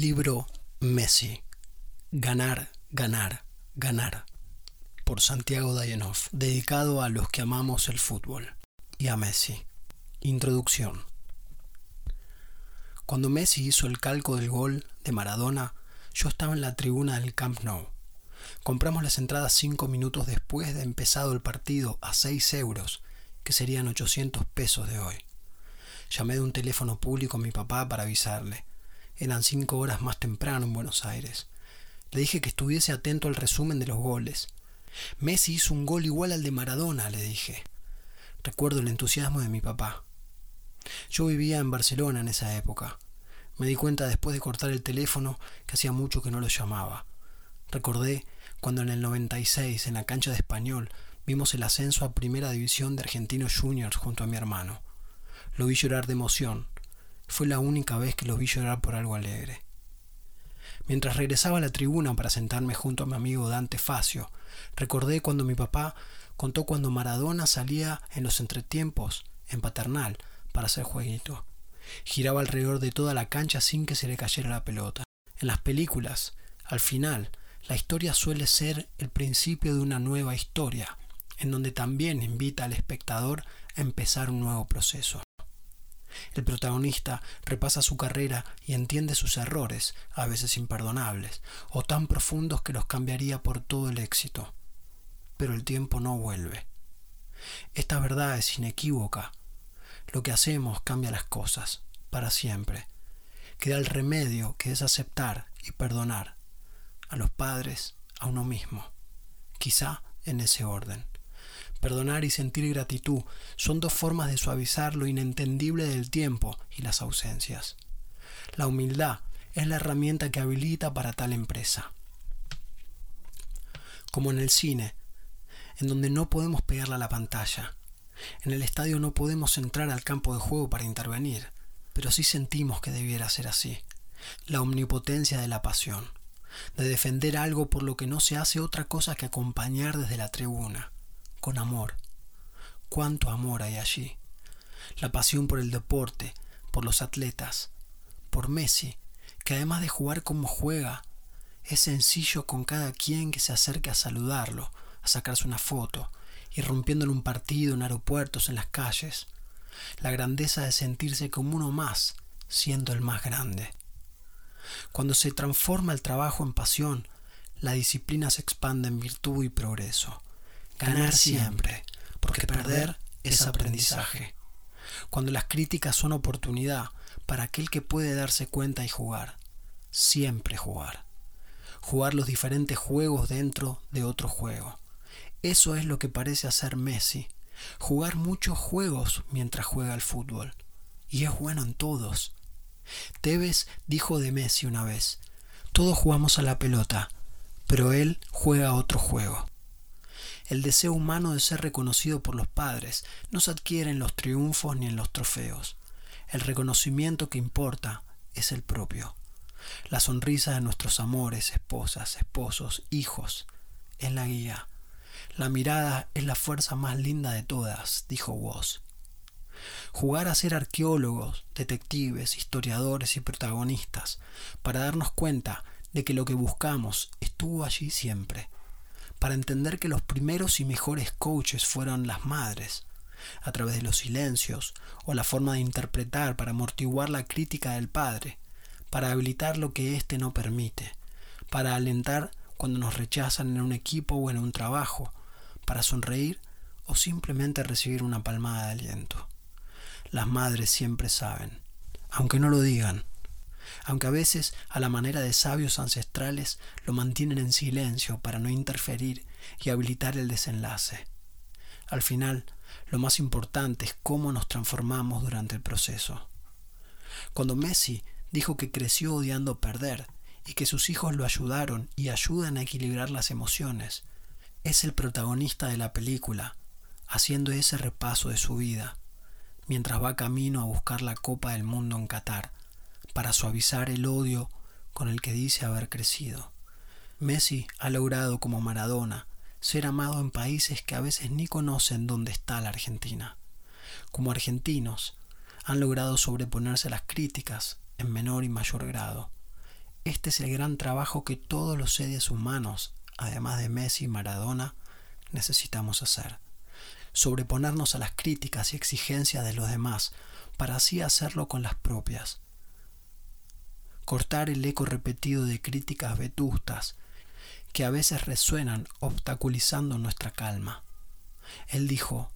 Libro Messi. Ganar, ganar, ganar. Por Santiago Dayanov. Dedicado a los que amamos el fútbol. Y a Messi. Introducción. Cuando Messi hizo el calco del gol de Maradona, yo estaba en la tribuna del Camp Nou. Compramos las entradas cinco minutos después de empezado el partido a seis euros, que serían 800 pesos de hoy. Llamé de un teléfono público a mi papá para avisarle. Eran cinco horas más temprano en Buenos Aires. Le dije que estuviese atento al resumen de los goles. Messi hizo un gol igual al de Maradona, le dije. Recuerdo el entusiasmo de mi papá. Yo vivía en Barcelona en esa época. Me di cuenta después de cortar el teléfono que hacía mucho que no lo llamaba. Recordé cuando en el 96, en la cancha de Español, vimos el ascenso a Primera División de Argentinos Juniors junto a mi hermano. Lo vi llorar de emoción. Fue la única vez que lo vi llorar por algo alegre. Mientras regresaba a la tribuna para sentarme junto a mi amigo Dante Facio, recordé cuando mi papá contó cuando Maradona salía en los entretiempos, en paternal, para hacer jueguito. Giraba alrededor de toda la cancha sin que se le cayera la pelota. En las películas, al final, la historia suele ser el principio de una nueva historia, en donde también invita al espectador a empezar un nuevo proceso. El protagonista repasa su carrera y entiende sus errores, a veces imperdonables, o tan profundos que los cambiaría por todo el éxito. Pero el tiempo no vuelve. Esta verdad es inequívoca. Lo que hacemos cambia las cosas, para siempre. Queda el remedio que es aceptar y perdonar a los padres, a uno mismo, quizá en ese orden. Perdonar y sentir gratitud son dos formas de suavizar lo inentendible del tiempo y las ausencias. La humildad es la herramienta que habilita para tal empresa. Como en el cine, en donde no podemos pegarle a la pantalla. En el estadio no podemos entrar al campo de juego para intervenir, pero sí sentimos que debiera ser así. La omnipotencia de la pasión, de defender algo por lo que no se hace otra cosa que acompañar desde la tribuna con amor. ¿Cuánto amor hay allí? La pasión por el deporte, por los atletas, por Messi, que además de jugar como juega, es sencillo con cada quien que se acerque a saludarlo, a sacarse una foto, irrumpiendo en un partido, en aeropuertos, en las calles. La grandeza de sentirse como uno más, siendo el más grande. Cuando se transforma el trabajo en pasión, la disciplina se expande en virtud y progreso. Ganar siempre, porque perder es aprendizaje. Cuando las críticas son oportunidad para aquel que puede darse cuenta y jugar. Siempre jugar. Jugar los diferentes juegos dentro de otro juego. Eso es lo que parece hacer Messi. Jugar muchos juegos mientras juega al fútbol. Y es bueno en todos. Tevez dijo de Messi una vez, todos jugamos a la pelota, pero él juega otro juego. El deseo humano de ser reconocido por los padres no se adquiere en los triunfos ni en los trofeos. El reconocimiento que importa es el propio. La sonrisa de nuestros amores, esposas, esposos, hijos, es la guía. La mirada es la fuerza más linda de todas, dijo Woz. Jugar a ser arqueólogos, detectives, historiadores y protagonistas, para darnos cuenta de que lo que buscamos estuvo allí siempre, para entender que los primeros y mejores coaches fueron las madres, a través de los silencios o la forma de interpretar para amortiguar la crítica del padre, para habilitar lo que éste no permite, para alentar cuando nos rechazan en un equipo o en un trabajo, para sonreír o simplemente recibir una palmada de aliento. Las madres siempre saben, aunque no lo digan, aunque a veces a la manera de sabios ancestrales lo mantienen en silencio para no interferir y habilitar el desenlace. Al final, lo más importante es cómo nos transformamos durante el proceso. Cuando Messi dijo que creció odiando perder y que sus hijos lo ayudaron y ayudan a equilibrar las emociones, es el protagonista de la película, haciendo ese repaso de su vida, mientras va camino a buscar la Copa del Mundo en Qatar, para suavizar el odio con el que dice haber crecido. Messi ha logrado, como Maradona, ser amado en países que a veces ni conocen dónde está la Argentina. Como argentinos, han logrado sobreponerse a las críticas en menor y mayor grado. Este es el gran trabajo que todos los seres humanos, además de Messi y Maradona, necesitamos hacer. Sobreponernos a las críticas y exigencias de los demás para así hacerlo con las propias. Cortar el eco repetido de críticas vetustas que a veces resuenan obstaculizando nuestra calma. Él dijo,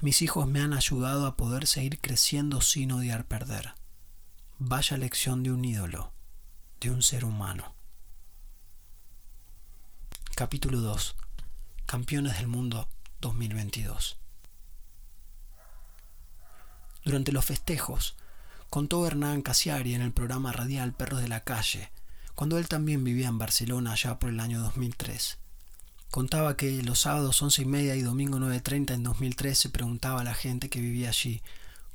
mis hijos me han ayudado a poder seguir creciendo sin odiar perder. Vaya lección de un ídolo, de un ser humano. Capítulo 2. Campeones del Mundo 2022. Durante los festejos, contó Hernán Casiari en el programa radial Perros de la Calle, cuando él también vivía en Barcelona allá por el año 2003. Contaba que los sábados once y media y domingo 9.30 en 2003 se preguntaba a la gente que vivía allí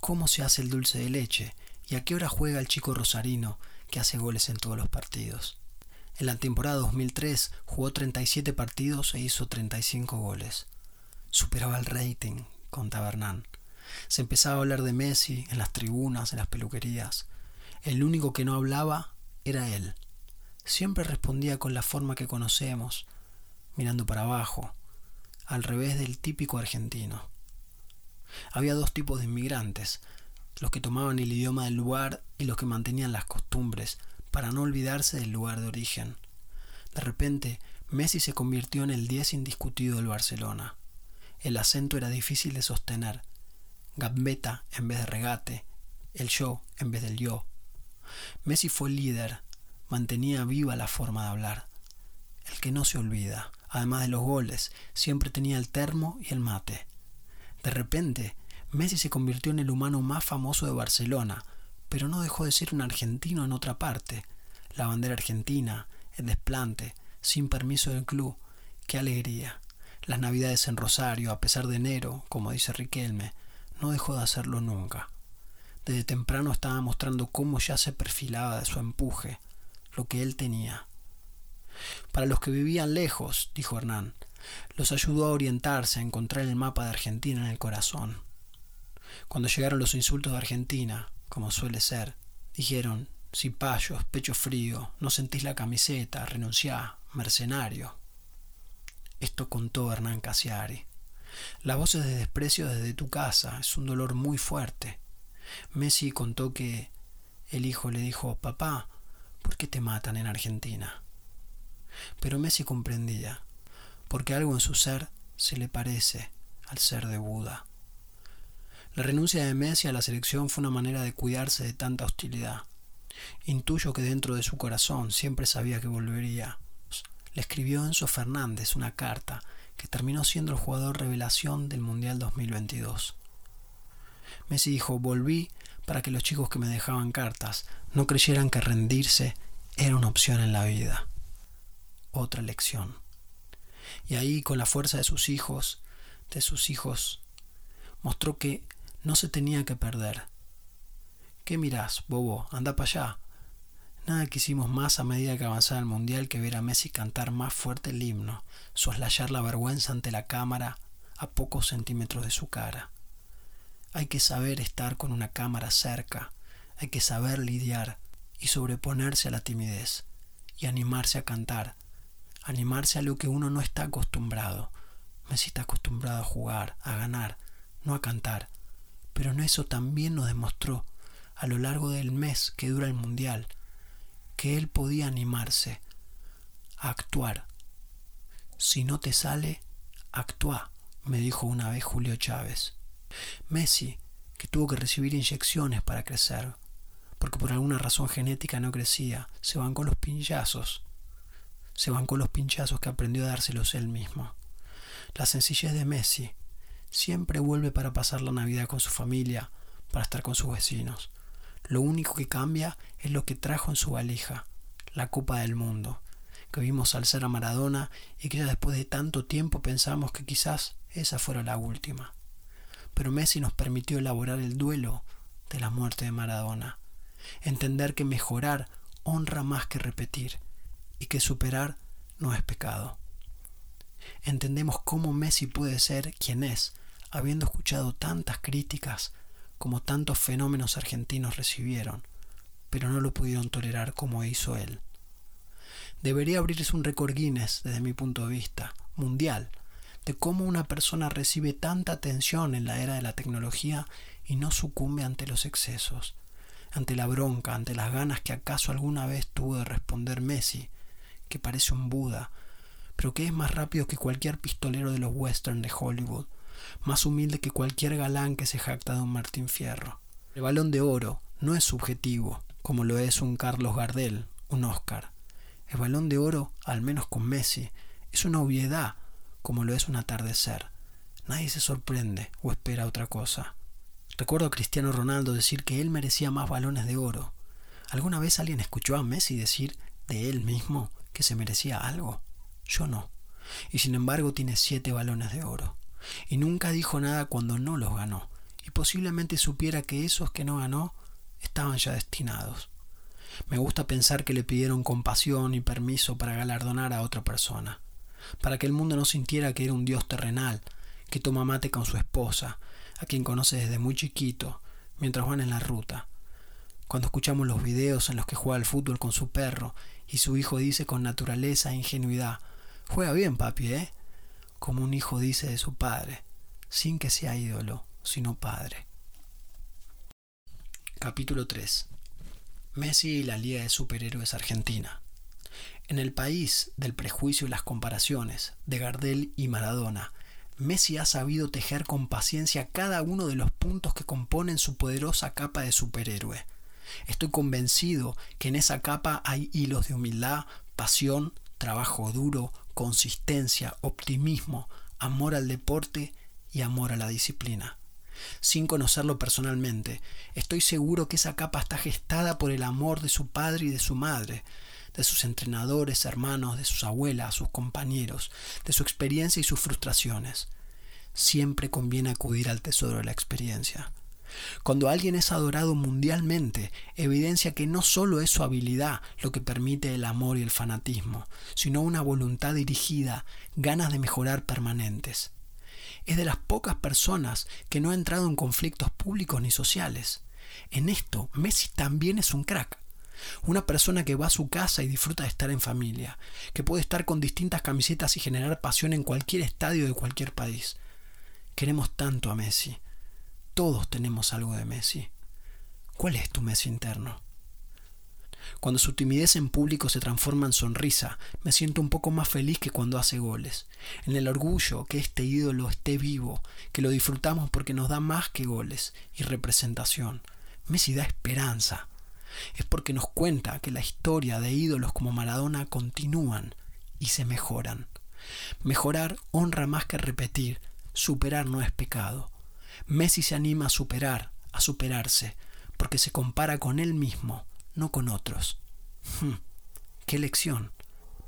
cómo se hace el dulce de leche y a qué hora juega el chico rosarino que hace goles en todos los partidos. En la temporada 2003 jugó 37 partidos e hizo 35 goles. Superaba el rating, contaba Hernán. Se empezaba a hablar de Messi en las tribunas, en las peluquerías. El único que no hablaba era él. Siempre respondía con la forma que conocemos, mirando para abajo, al revés del típico argentino. Había dos tipos de inmigrantes, los que tomaban el idioma del lugar y los que mantenían las costumbres para no olvidarse del lugar de origen. De repente, Messi se convirtió en el 10 indiscutido del Barcelona. El acento era difícil de sostener. Gambeta en vez de regate, el yo en vez del yo. Messi fue el líder, mantenía viva la forma de hablar. El que no se olvida, además de los goles, siempre tenía el termo y el mate. De repente, Messi se convirtió en el humano más famoso de Barcelona, pero no dejó de ser un argentino en otra parte. La bandera argentina, el desplante, sin permiso del club. ¡Qué alegría! Las navidades en Rosario, a pesar de enero, como dice Riquelme, no dejó de hacerlo nunca. Desde temprano estaba mostrando cómo ya se perfilaba de su empuje, lo que él tenía. Para los que vivían lejos, dijo Hernán, los ayudó a orientarse, a encontrar el mapa de Argentina en el corazón. Cuando llegaron los insultos de Argentina, como suele ser, dijeron, cipayos, pecho frío, no sentís la camiseta, renunciá, mercenario. Esto contó Hernán Casiari. Las voces de desprecio desde tu casa es un dolor muy fuerte. Messi contó que el hijo le dijo, papá, ¿por qué te matan en Argentina? Pero Messi comprendía, porque algo en su ser se le parece al ser de Buda. La renuncia de Messi a la selección fue una manera de cuidarse de tanta hostilidad. Intuyo que dentro de su corazón siempre sabía que volvería. Le escribió Enzo Fernández una carta que terminó siendo el jugador revelación del Mundial 2022. Messi dijo, volví para que los chicos que me dejaban cartas no creyeran que rendirse era una opción en la vida. Otra lección. Y ahí, con la fuerza de sus hijos, de sus hijos, mostró que no se tenía que perder. ¿Qué mirás, bobo? Anda para allá. Nada quisimos más a medida que avanzaba el mundial que ver a Messi cantar más fuerte el himno, soslayar la vergüenza ante la cámara a pocos centímetros de su cara. Hay que saber estar con una cámara cerca, hay que saber lidiar y sobreponerse a la timidez y animarse a cantar, animarse a lo que uno no está acostumbrado. Messi está acostumbrado a jugar, a ganar, no a cantar. Pero en eso también nos demostró a lo largo del mes que dura el mundial que él podía animarse a actuar. Si no te sale, actúa, me dijo una vez Julio Chávez. Messi, que tuvo que recibir inyecciones para crecer, porque por alguna razón genética no crecía, se bancó los pinchazos. Se bancó los pinchazos que aprendió a dárselos él mismo. La sencillez de Messi siempre vuelve para pasar la Navidad con su familia, para estar con sus vecinos. Lo único que cambia es lo que trajo en su valija, la Copa del Mundo, que vimos al ser a Maradona y que ya después de tanto tiempo pensamos que quizás esa fuera la última. Pero Messi nos permitió elaborar el duelo de la muerte de Maradona, entender que mejorar honra más que repetir y que superar no es pecado. Entendemos cómo Messi puede ser quien es, habiendo escuchado tantas críticas como tantos fenómenos argentinos recibieron, pero no lo pudieron tolerar como hizo él. Debería abrirse un récord Guinness desde mi punto de vista, mundial, de cómo una persona recibe tanta atención en la era de la tecnología y no sucumbe ante los excesos, ante la bronca, ante las ganas que acaso alguna vez tuvo de responder Messi, que parece un Buda, pero que es más rápido que cualquier pistolero de los western de Hollywood, más humilde que cualquier galán que se jacta de un Martín Fierro. El balón de oro no es subjetivo, como lo es un Carlos Gardel, un Oscar. El balón de oro, al menos con Messi, es una obviedad, como lo es un atardecer. Nadie se sorprende o espera otra cosa. Recuerdo a Cristiano Ronaldo decir que él merecía más balones de oro. ¿Alguna vez alguien escuchó a Messi decir de él mismo que se merecía algo? Yo no. Y sin embargo tiene siete balones de oro. Y nunca dijo nada cuando no los ganó. Y posiblemente supiera que esos que no ganó estaban ya destinados. Me gusta pensar que le pidieron compasión y permiso para galardonar a otra persona, para que el mundo no sintiera que era un dios terrenal, que toma mate con su esposa, a quien conoce desde muy chiquito, mientras van en la ruta. Cuando escuchamos los videos en los que juega al fútbol con su perro y su hijo dice con naturaleza e ingenuidad, Juega bien, papi, ¿eh? Como un hijo dice de su padre, sin que sea ídolo, sino padre. Capítulo 3. Messi y la Liga de Superhéroes Argentina. En el país del prejuicio y las comparaciones de Gardel y Maradona, Messi ha sabido tejer con paciencia cada uno de los puntos que componen su poderosa capa de superhéroe. Estoy convencido que en esa capa hay hilos de humildad, pasión, trabajo duro, consistencia, optimismo, amor al deporte y amor a la disciplina sin conocerlo personalmente. Estoy seguro que esa capa está gestada por el amor de su padre y de su madre, de sus entrenadores, hermanos, de sus abuelas, sus compañeros, de su experiencia y sus frustraciones. Siempre conviene acudir al tesoro de la experiencia. Cuando alguien es adorado mundialmente, evidencia que no solo es su habilidad lo que permite el amor y el fanatismo, sino una voluntad dirigida, ganas de mejorar permanentes es de las pocas personas que no ha entrado en conflictos públicos ni sociales. En esto, Messi también es un crack. Una persona que va a su casa y disfruta de estar en familia, que puede estar con distintas camisetas y generar pasión en cualquier estadio de cualquier país. Queremos tanto a Messi. Todos tenemos algo de Messi. ¿Cuál es tu Messi interno? Cuando su timidez en público se transforma en sonrisa, me siento un poco más feliz que cuando hace goles. En el orgullo que este ídolo esté vivo, que lo disfrutamos porque nos da más que goles y representación. Messi da esperanza. Es porque nos cuenta que la historia de ídolos como Maradona continúan y se mejoran. Mejorar honra más que repetir. Superar no es pecado. Messi se anima a superar, a superarse, porque se compara con él mismo no con otros. Hmm, ¡Qué lección!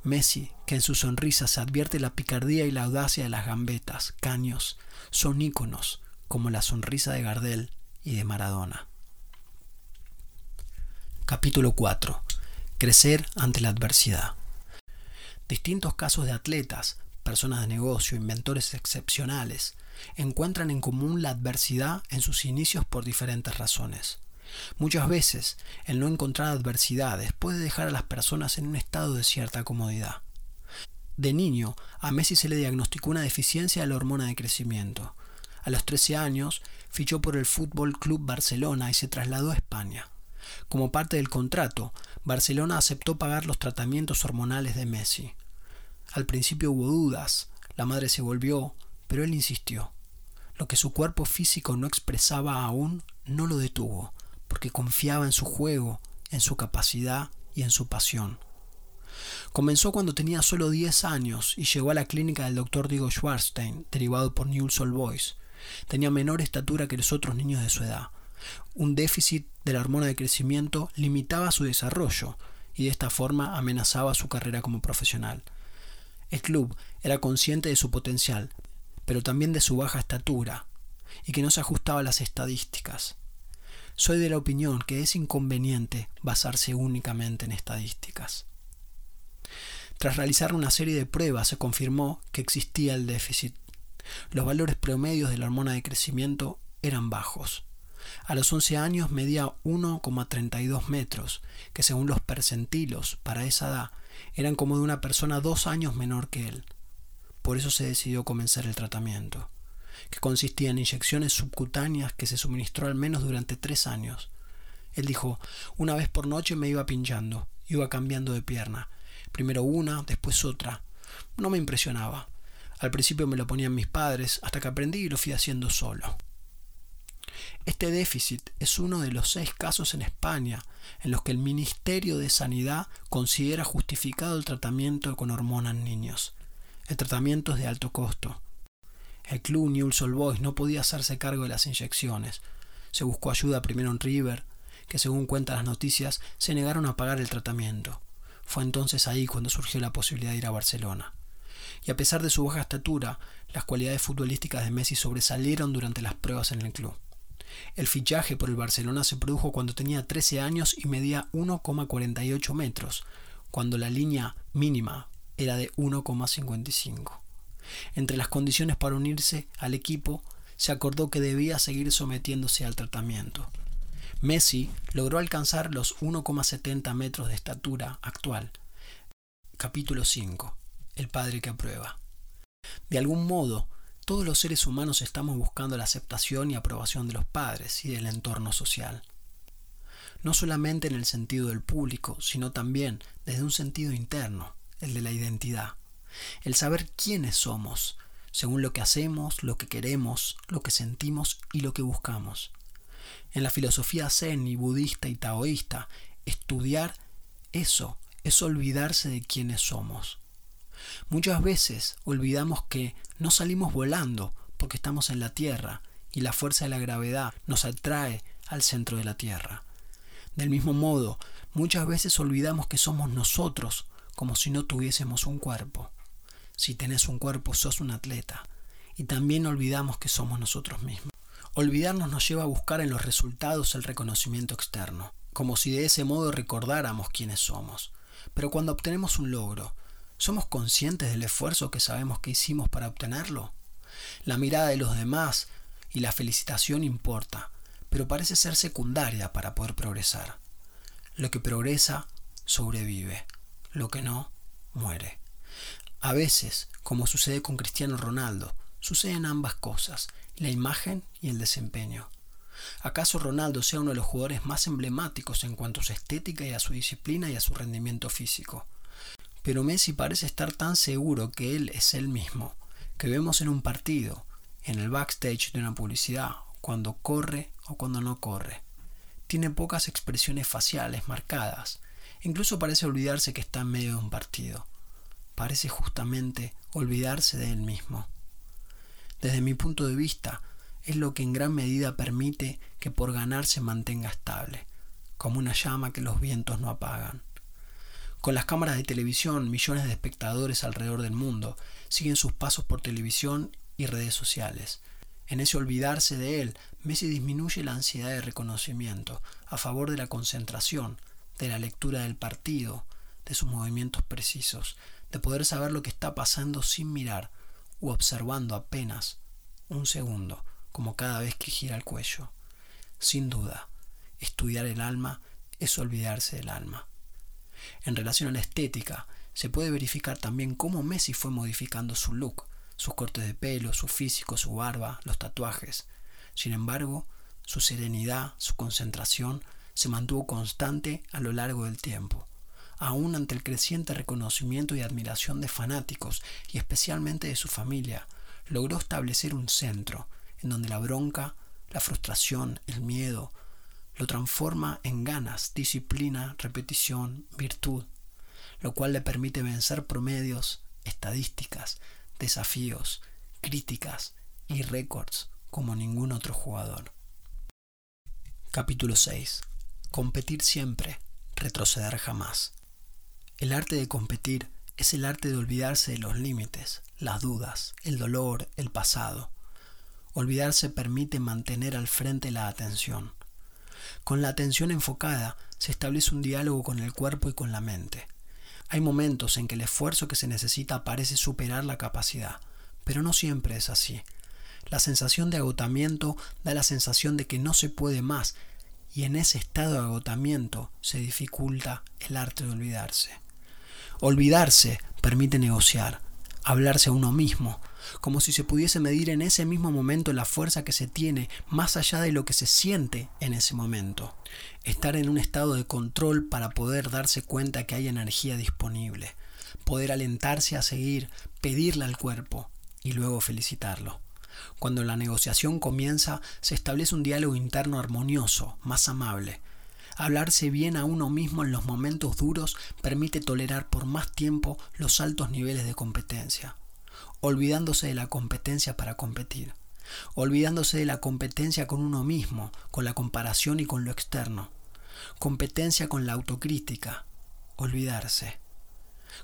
Messi, que en su sonrisa se advierte la picardía y la audacia de las gambetas, caños, son íconos, como la sonrisa de Gardel y de Maradona. Capítulo 4. Crecer ante la adversidad. Distintos casos de atletas, personas de negocio, inventores excepcionales, encuentran en común la adversidad en sus inicios por diferentes razones. Muchas veces el no encontrar adversidades puede dejar a las personas en un estado de cierta comodidad. De niño, a Messi se le diagnosticó una deficiencia de la hormona de crecimiento. A los 13 años, fichó por el Fútbol Club Barcelona y se trasladó a España. Como parte del contrato, Barcelona aceptó pagar los tratamientos hormonales de Messi. Al principio hubo dudas, la madre se volvió, pero él insistió. Lo que su cuerpo físico no expresaba aún no lo detuvo porque confiaba en su juego, en su capacidad y en su pasión. Comenzó cuando tenía solo 10 años y llegó a la clínica del doctor Diego Schwarstein, derivado por Newell's Old Boys. Tenía menor estatura que los otros niños de su edad. Un déficit de la hormona de crecimiento limitaba su desarrollo y de esta forma amenazaba su carrera como profesional. El club era consciente de su potencial, pero también de su baja estatura y que no se ajustaba a las estadísticas. Soy de la opinión que es inconveniente basarse únicamente en estadísticas. Tras realizar una serie de pruebas se confirmó que existía el déficit. Los valores promedios de la hormona de crecimiento eran bajos. A los 11 años medía 1,32 metros, que según los percentilos para esa edad eran como de una persona dos años menor que él. Por eso se decidió comenzar el tratamiento, que consistía en inyecciones subcutáneas que se suministró al menos durante tres años. Él dijo, una vez por noche me iba pinchando, iba cambiando de pierna, primero una, después otra. No me impresionaba. Al principio me lo ponían mis padres, hasta que aprendí y lo fui haciendo solo. Este déficit es uno de los seis casos en España en los que el Ministerio de Sanidad considera justificado el tratamiento con hormonas en niños. El tratamiento es de alto costo. El club Newell's Old Boys no podía hacerse cargo de las inyecciones. Se buscó ayuda primero en River, que según cuentan las noticias se negaron a pagar el tratamiento. Fue entonces ahí cuando surgió la posibilidad de ir a Barcelona. Y a pesar de su baja estatura, las cualidades futbolísticas de Messi sobresalieron durante las pruebas en el club. El fichaje por el Barcelona se produjo cuando tenía 13 años y medía 1,48 metros, cuando la línea mínima era de 1,55. Entre las condiciones para unirse al equipo, se acordó que debía seguir sometiéndose al tratamiento. Messi logró alcanzar los 1,70 metros de estatura actual. Capítulo 5. El padre que aprueba. De algún modo, todos los seres humanos estamos buscando la aceptación y aprobación de los padres y del entorno social. No solamente en el sentido del público, sino también desde un sentido interno, el de la identidad. El saber quiénes somos, según lo que hacemos, lo que queremos, lo que sentimos y lo que buscamos. En la filosofía zen y budista y taoísta, estudiar eso es olvidarse de quiénes somos. Muchas veces olvidamos que no salimos volando porque estamos en la Tierra y la fuerza de la gravedad nos atrae al centro de la Tierra. Del mismo modo, muchas veces olvidamos que somos nosotros como si no tuviésemos un cuerpo. Si tenés un cuerpo, sos un atleta. Y también olvidamos que somos nosotros mismos. Olvidarnos nos lleva a buscar en los resultados el reconocimiento externo, como si de ese modo recordáramos quiénes somos. Pero cuando obtenemos un logro, ¿Somos conscientes del esfuerzo que sabemos que hicimos para obtenerlo? La mirada de los demás y la felicitación importa, pero parece ser secundaria para poder progresar. Lo que progresa sobrevive, lo que no muere. A veces, como sucede con Cristiano Ronaldo, suceden ambas cosas, la imagen y el desempeño. ¿Acaso Ronaldo sea uno de los jugadores más emblemáticos en cuanto a su estética y a su disciplina y a su rendimiento físico? Pero Messi parece estar tan seguro que él es él mismo, que vemos en un partido, en el backstage de una publicidad, cuando corre o cuando no corre. Tiene pocas expresiones faciales marcadas, incluso parece olvidarse que está en medio de un partido. Parece justamente olvidarse de él mismo. Desde mi punto de vista, es lo que en gran medida permite que por ganar se mantenga estable, como una llama que los vientos no apagan. Con las cámaras de televisión, millones de espectadores alrededor del mundo siguen sus pasos por televisión y redes sociales. En ese olvidarse de él, Messi disminuye la ansiedad de reconocimiento a favor de la concentración, de la lectura del partido, de sus movimientos precisos, de poder saber lo que está pasando sin mirar u observando apenas un segundo, como cada vez que gira el cuello. Sin duda, estudiar el alma es olvidarse del alma. En relación a la estética, se puede verificar también cómo Messi fue modificando su look, sus cortes de pelo, su físico, su barba, los tatuajes. Sin embargo, su serenidad, su concentración se mantuvo constante a lo largo del tiempo, aun ante el creciente reconocimiento y admiración de fanáticos y especialmente de su familia, logró establecer un centro en donde la bronca, la frustración, el miedo, lo transforma en ganas, disciplina, repetición, virtud, lo cual le permite vencer promedios, estadísticas, desafíos, críticas y récords como ningún otro jugador. Capítulo 6. Competir siempre, retroceder jamás. El arte de competir es el arte de olvidarse de los límites, las dudas, el dolor, el pasado. Olvidarse permite mantener al frente la atención. Con la atención enfocada se establece un diálogo con el cuerpo y con la mente. Hay momentos en que el esfuerzo que se necesita parece superar la capacidad, pero no siempre es así. La sensación de agotamiento da la sensación de que no se puede más y en ese estado de agotamiento se dificulta el arte de olvidarse. Olvidarse permite negociar, hablarse a uno mismo, como si se pudiese medir en ese mismo momento la fuerza que se tiene más allá de lo que se siente en ese momento. Estar en un estado de control para poder darse cuenta que hay energía disponible, poder alentarse a seguir, pedirle al cuerpo y luego felicitarlo. Cuando la negociación comienza, se establece un diálogo interno armonioso, más amable. Hablarse bien a uno mismo en los momentos duros permite tolerar por más tiempo los altos niveles de competencia olvidándose de la competencia para competir, olvidándose de la competencia con uno mismo, con la comparación y con lo externo, competencia con la autocrítica, olvidarse.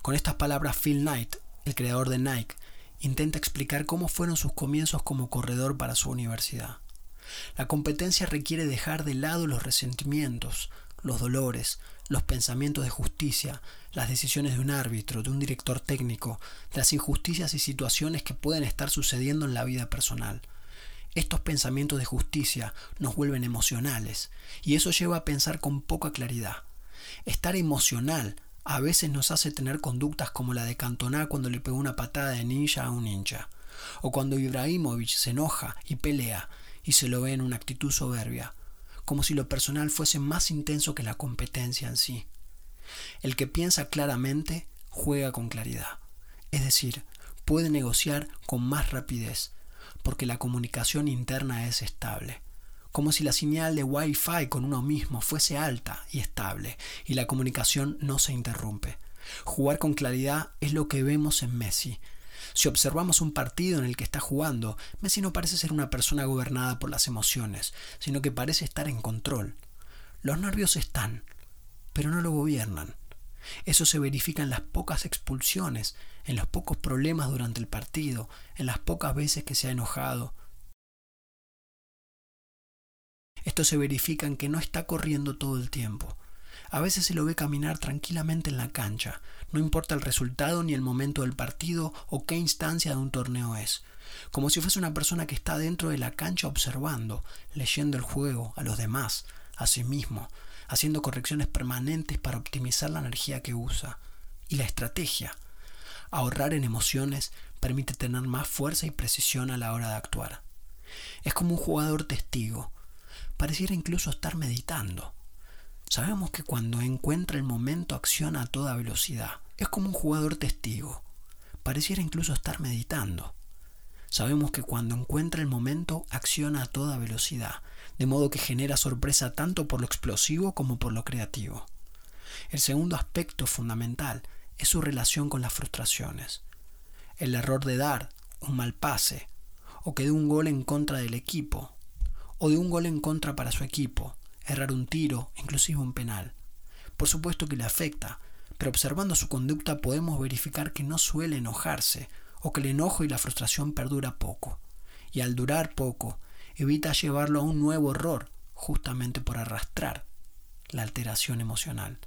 Con estas palabras Phil Knight, el creador de Nike, intenta explicar cómo fueron sus comienzos como corredor para su universidad. La competencia requiere dejar de lado los resentimientos, los dolores, los pensamientos de justicia, las decisiones de un árbitro, de un director técnico, las injusticias y situaciones que pueden estar sucediendo en la vida personal. Estos pensamientos de justicia nos vuelven emocionales y eso lleva a pensar con poca claridad. Estar emocional a veces nos hace tener conductas como la de Cantona cuando le pegó una patada de ninja a un hincha, o cuando Ibrahimovic se enoja y pelea y se lo ve en una actitud soberbia, como si lo personal fuese más intenso que la competencia en sí. El que piensa claramente juega con claridad, es decir, puede negociar con más rapidez, porque la comunicación interna es estable, como si la señal de Wi-Fi con uno mismo fuese alta y estable, y la comunicación no se interrumpe. Jugar con claridad es lo que vemos en Messi, si observamos un partido en el que está jugando, Messi no parece ser una persona gobernada por las emociones, sino que parece estar en control. Los nervios están, pero no lo gobiernan. Eso se verifica en las pocas expulsiones, en los pocos problemas durante el partido, en las pocas veces que se ha enojado. Esto se verifica en que no está corriendo todo el tiempo, a veces se lo ve caminar tranquilamente en la cancha, no importa el resultado ni el momento del partido o qué instancia de un torneo es, como si fuese una persona que está dentro de la cancha observando, leyendo el juego, a los demás, a sí mismo, haciendo correcciones permanentes para optimizar la energía que usa. Y la estrategia, ahorrar en emociones, permite tener más fuerza y precisión a la hora de actuar. Es como un jugador testigo, pareciera incluso estar meditando Sabemos que cuando encuentra el momento acciona a toda velocidad. Es como un jugador testigo. Pareciera incluso estar meditando. Sabemos que cuando encuentra el momento acciona a toda velocidad, de modo que genera sorpresa tanto por lo explosivo como por lo creativo. El segundo aspecto fundamental es su relación con las frustraciones. El error de dar un mal pase, o que dé un gol en contra del equipo, o de un gol en contra para su equipo, errar un tiro, inclusive un penal. Por supuesto que le afecta, pero observando su conducta podemos verificar que no suele enojarse o que el enojo y la frustración perdura poco. Y al durar poco, evita llevarlo a un nuevo error, justamente por arrastrar la alteración emocional.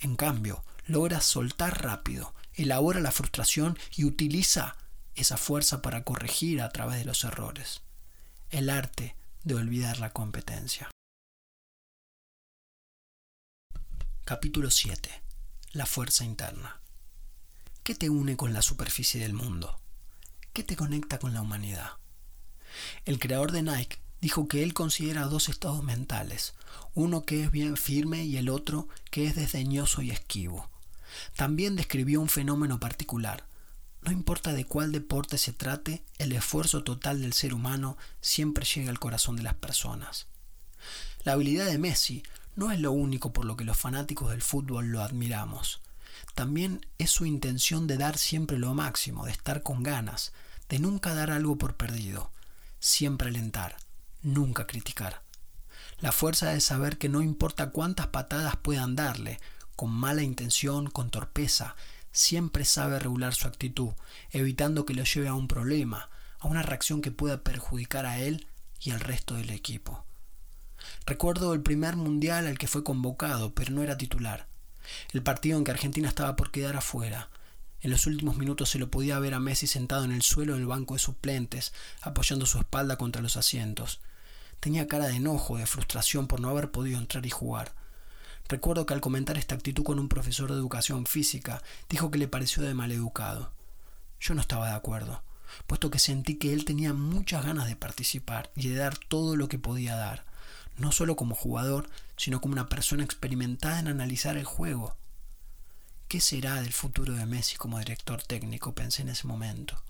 En cambio, logra soltar rápido, elabora la frustración y utiliza esa fuerza para corregir a través de los errores. El arte de olvidar la competencia. Capítulo 7. La fuerza interna. ¿Qué te une con la superficie del mundo? ¿Qué te conecta con la humanidad? El creador de Nike dijo que él considera dos estados mentales, uno que es bien firme y el otro que es desdeñoso y esquivo. También describió un fenómeno particular. No importa de cuál deporte se trate, el esfuerzo total del ser humano siempre llega al corazón de las personas. La habilidad de Messi no es lo único por lo que los fanáticos del fútbol lo admiramos. También es su intención de dar siempre lo máximo, de estar con ganas, de nunca dar algo por perdido, siempre alentar, nunca criticar. La fuerza de saber que no importa cuántas patadas puedan darle, con mala intención, con torpeza, siempre sabe regular su actitud, evitando que lo lleve a un problema, a una reacción que pueda perjudicar a él y al resto del equipo. Recuerdo el primer mundial al que fue convocado, pero no era titular. El partido en que Argentina estaba por quedar afuera. En los últimos minutos se lo podía ver a Messi sentado en el suelo del banco de suplentes, apoyando su espalda contra los asientos. Tenía cara de enojo, de frustración por no haber podido entrar y jugar. Recuerdo que al comentar esta actitud con un profesor de educación física, dijo que le pareció de maleducado. Yo no estaba de acuerdo, puesto que sentí que él tenía muchas ganas de participar y de dar todo lo que podía dar, no solo como jugador, sino como una persona experimentada en analizar el juego. ¿Qué será del futuro de Messi como director técnico? pensé en ese momento.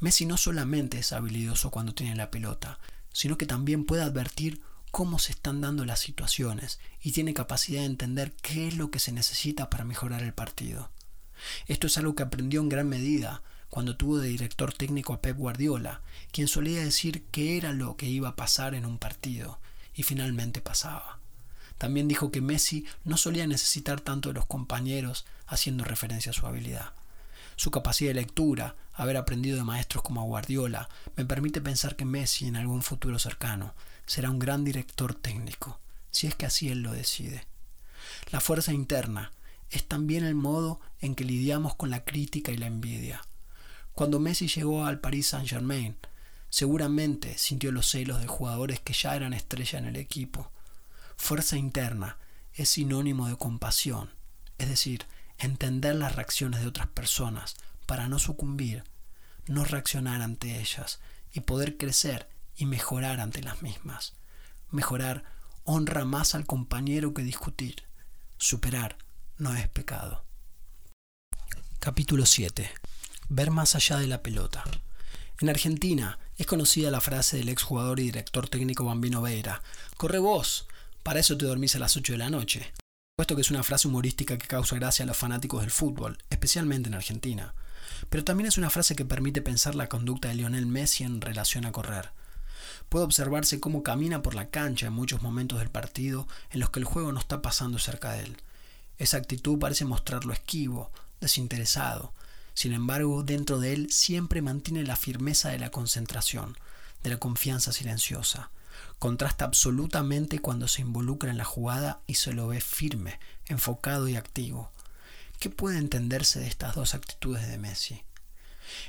Messi no solamente es habilidoso cuando tiene la pelota, sino que también puede advertir cómo se están dando las situaciones y tiene capacidad de entender qué es lo que se necesita para mejorar el partido. Esto es algo que aprendió en gran medida cuando tuvo de director técnico a Pep Guardiola, quien solía decir qué era lo que iba a pasar en un partido, y finalmente pasaba. También dijo que Messi no solía necesitar tanto de los compañeros, haciendo referencia a su habilidad. Su capacidad de lectura, haber aprendido de maestros como Guardiola, me permite pensar que Messi en algún futuro cercano será un gran director técnico, si es que así él lo decide. La fuerza interna es también el modo en que lidiamos con la crítica y la envidia. Cuando Messi llegó al Paris Saint-Germain, seguramente sintió los celos de jugadores que ya eran estrella en el equipo. Fuerza interna es sinónimo de compasión, es decir, entender las reacciones de otras personas para no sucumbir, no reaccionar ante ellas y poder crecer y mejorar ante las mismas. Mejorar honra más al compañero que discutir. Superar no es pecado. Capítulo 7. Ver más allá de la pelota. En Argentina es conocida la frase del exjugador y director técnico Bambino Veira. Corre vos, para eso te dormís a las 8 de la noche puesto que es una frase humorística que causa gracia a los fanáticos del fútbol, especialmente en Argentina. Pero también es una frase que permite pensar la conducta de Lionel Messi en relación a correr. Puede observarse cómo camina por la cancha en muchos momentos del partido en los que el juego no está pasando cerca de él. Esa actitud parece mostrarlo esquivo, desinteresado. Sin embargo, dentro de él siempre mantiene la firmeza de la concentración, de la confianza silenciosa. Contrasta absolutamente cuando se involucra en la jugada y se lo ve firme, enfocado y activo. ¿Qué puede entenderse de estas dos actitudes de Messi?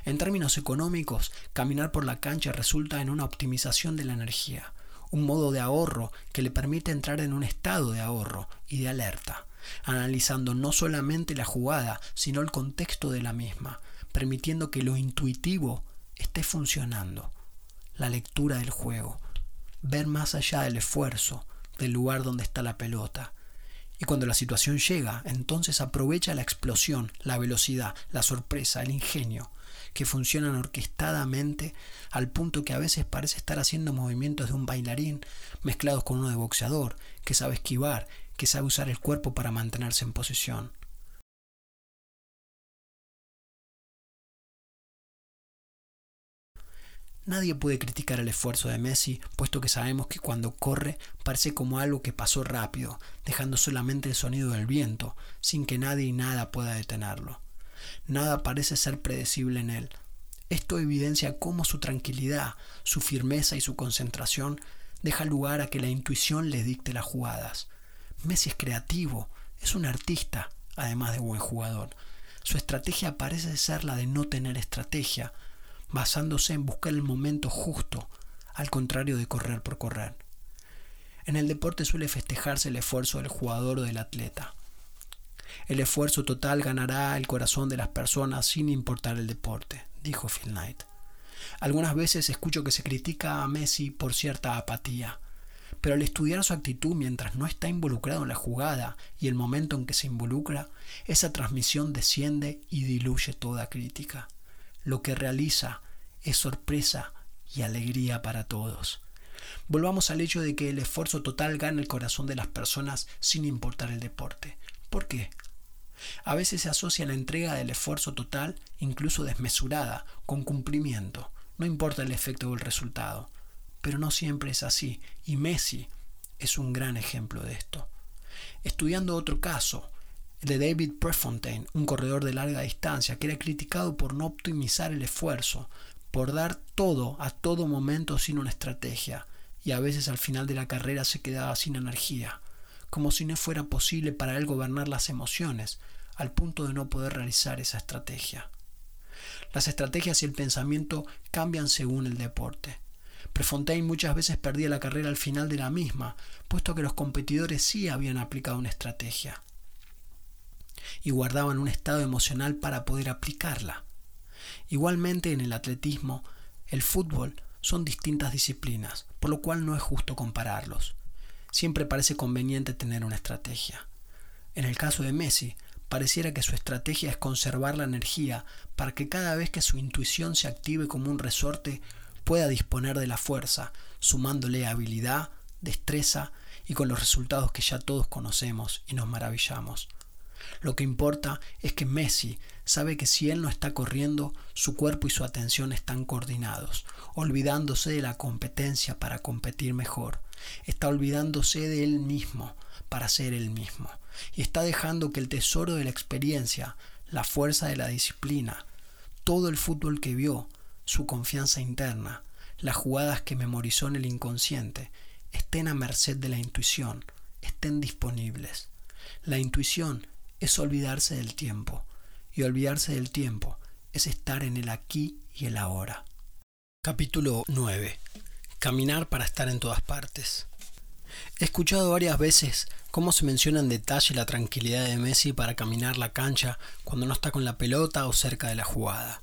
En términos económicos, caminar por la cancha resulta en una optimización de la energía, un modo de ahorro que le permite entrar en un estado de ahorro y de alerta, analizando no solamente la jugada, sino el contexto de la misma, permitiendo que lo intuitivo esté funcionando, la lectura del juego, ver más allá del esfuerzo, del lugar donde está la pelota. Y cuando la situación llega, entonces aprovecha la explosión, la velocidad, la sorpresa, el ingenio, que funcionan orquestadamente al punto que a veces parece estar haciendo movimientos de un bailarín mezclados con uno de boxeador, que sabe esquivar, que sabe usar el cuerpo para mantenerse en posición. Nadie puede criticar el esfuerzo de Messi, puesto que sabemos que cuando corre parece como algo que pasó rápido, dejando solamente el sonido del viento, sin que nadie y nada pueda detenerlo. Nada parece ser predecible en él. Esto evidencia cómo su tranquilidad, su firmeza y su concentración deja lugar a que la intuición le dicte las jugadas. Messi es creativo, es un artista, además de buen jugador. Su estrategia parece ser la de no tener estrategia, basándose en buscar el momento justo, al contrario de correr por correr. En el deporte suele festejarse el esfuerzo del jugador o del atleta. El esfuerzo total ganará el corazón de las personas sin importar el deporte, dijo Phil Knight. Algunas veces escucho que se critica a Messi por cierta apatía, pero al estudiar su actitud mientras no está involucrado en la jugada y el momento en que se involucra, esa transmisión desciende y diluye toda crítica lo que realiza es sorpresa y alegría para todos. Volvamos al hecho de que el esfuerzo total gana el corazón de las personas sin importar el deporte. ¿Por qué? A veces se asocia la entrega del esfuerzo total, incluso desmesurada, con cumplimiento. No importa el efecto o el resultado. Pero no siempre es así, y Messi es un gran ejemplo de esto. Estudiando otro caso, de David Prefontaine, un corredor de larga distancia, que era criticado por no optimizar el esfuerzo, por dar todo a todo momento sin una estrategia, y a veces al final de la carrera se quedaba sin energía, como si no fuera posible para él gobernar las emociones, al punto de no poder realizar esa estrategia. Las estrategias y el pensamiento cambian según el deporte. Prefontaine muchas veces perdía la carrera al final de la misma, puesto que los competidores sí habían aplicado una estrategia y guardaban un estado emocional para poder aplicarla. Igualmente en el atletismo, el fútbol son distintas disciplinas, por lo cual no es justo compararlos. Siempre parece conveniente tener una estrategia. En el caso de Messi, pareciera que su estrategia es conservar la energía para que cada vez que su intuición se active como un resorte pueda disponer de la fuerza, sumándole habilidad, destreza y con los resultados que ya todos conocemos y nos maravillamos. Lo que importa es que Messi sabe que si él no está corriendo, su cuerpo y su atención están coordinados, olvidándose de la competencia para competir mejor. Está olvidándose de él mismo para ser él mismo. Y está dejando que el tesoro de la experiencia, la fuerza de la disciplina, todo el fútbol que vio, su confianza interna, las jugadas que memorizó en el inconsciente, estén a merced de la intuición, estén disponibles. La intuición es olvidarse del tiempo, y olvidarse del tiempo es estar en el aquí y el ahora. Capítulo 9. Caminar para estar en todas partes. He escuchado varias veces cómo se menciona en detalle la tranquilidad de Messi para caminar la cancha cuando no está con la pelota o cerca de la jugada.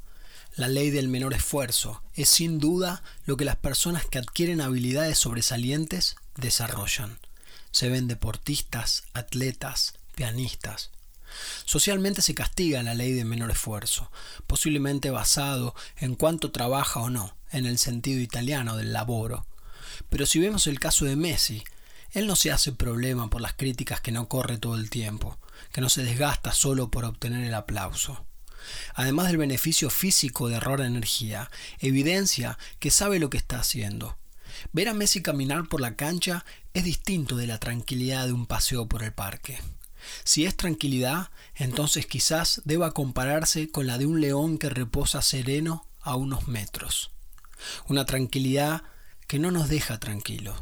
La ley del menor esfuerzo es sin duda lo que las personas que adquieren habilidades sobresalientes desarrollan. Se ven deportistas, atletas, pianistas. Socialmente se castiga la ley del menor esfuerzo, posiblemente basado en cuánto trabaja o no, en el sentido italiano del laboro. Pero si vemos el caso de Messi, él no se hace problema por las críticas que no corre todo el tiempo, que no se desgasta solo por obtener el aplauso además del beneficio físico de ahorrar energía, evidencia que sabe lo que está haciendo. Ver a Messi caminar por la cancha es distinto de la tranquilidad de un paseo por el parque. Si es tranquilidad, entonces quizás deba compararse con la de un león que reposa sereno a unos metros. Una tranquilidad que no nos deja tranquilos.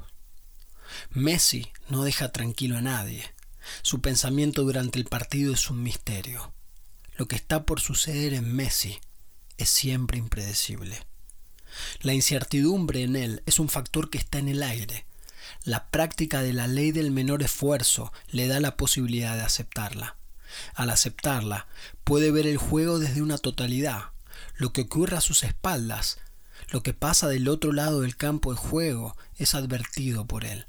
Messi no deja tranquilo a nadie. Su pensamiento durante el partido es un misterio. Lo que está por suceder en Messi es siempre impredecible. La incertidumbre en él es un factor que está en el aire. La práctica de la ley del menor esfuerzo le da la posibilidad de aceptarla. Al aceptarla, puede ver el juego desde una totalidad, lo que ocurre a sus espaldas, lo que pasa del otro lado del campo de juego es advertido por él.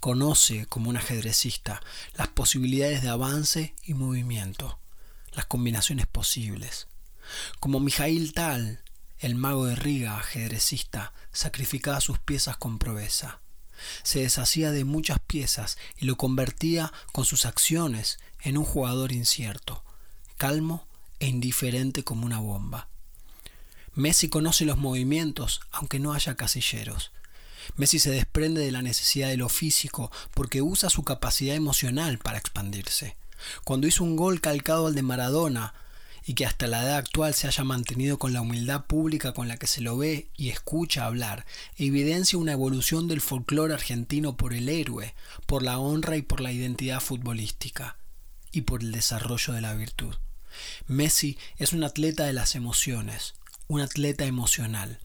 Conoce, como un ajedrecista, las posibilidades de avance y movimiento las combinaciones posibles. Como Mijail Tal, el mago de Riga, ajedrecista, sacrificaba sus piezas con proveza. Se deshacía de muchas piezas y lo convertía con sus acciones en un jugador incierto, calmo e indiferente como una bomba. Messi conoce los movimientos aunque no haya casilleros. Messi se desprende de la necesidad de lo físico porque usa su capacidad emocional para expandirse. Cuando hizo un gol calcado al de Maradona y que hasta la edad actual se haya mantenido con la humildad pública con la que se lo ve y escucha hablar, evidencia una evolución del folclore argentino por el héroe, por la honra y por la identidad futbolística, y por el desarrollo de la virtud. Messi es un atleta de las emociones, un atleta emocional.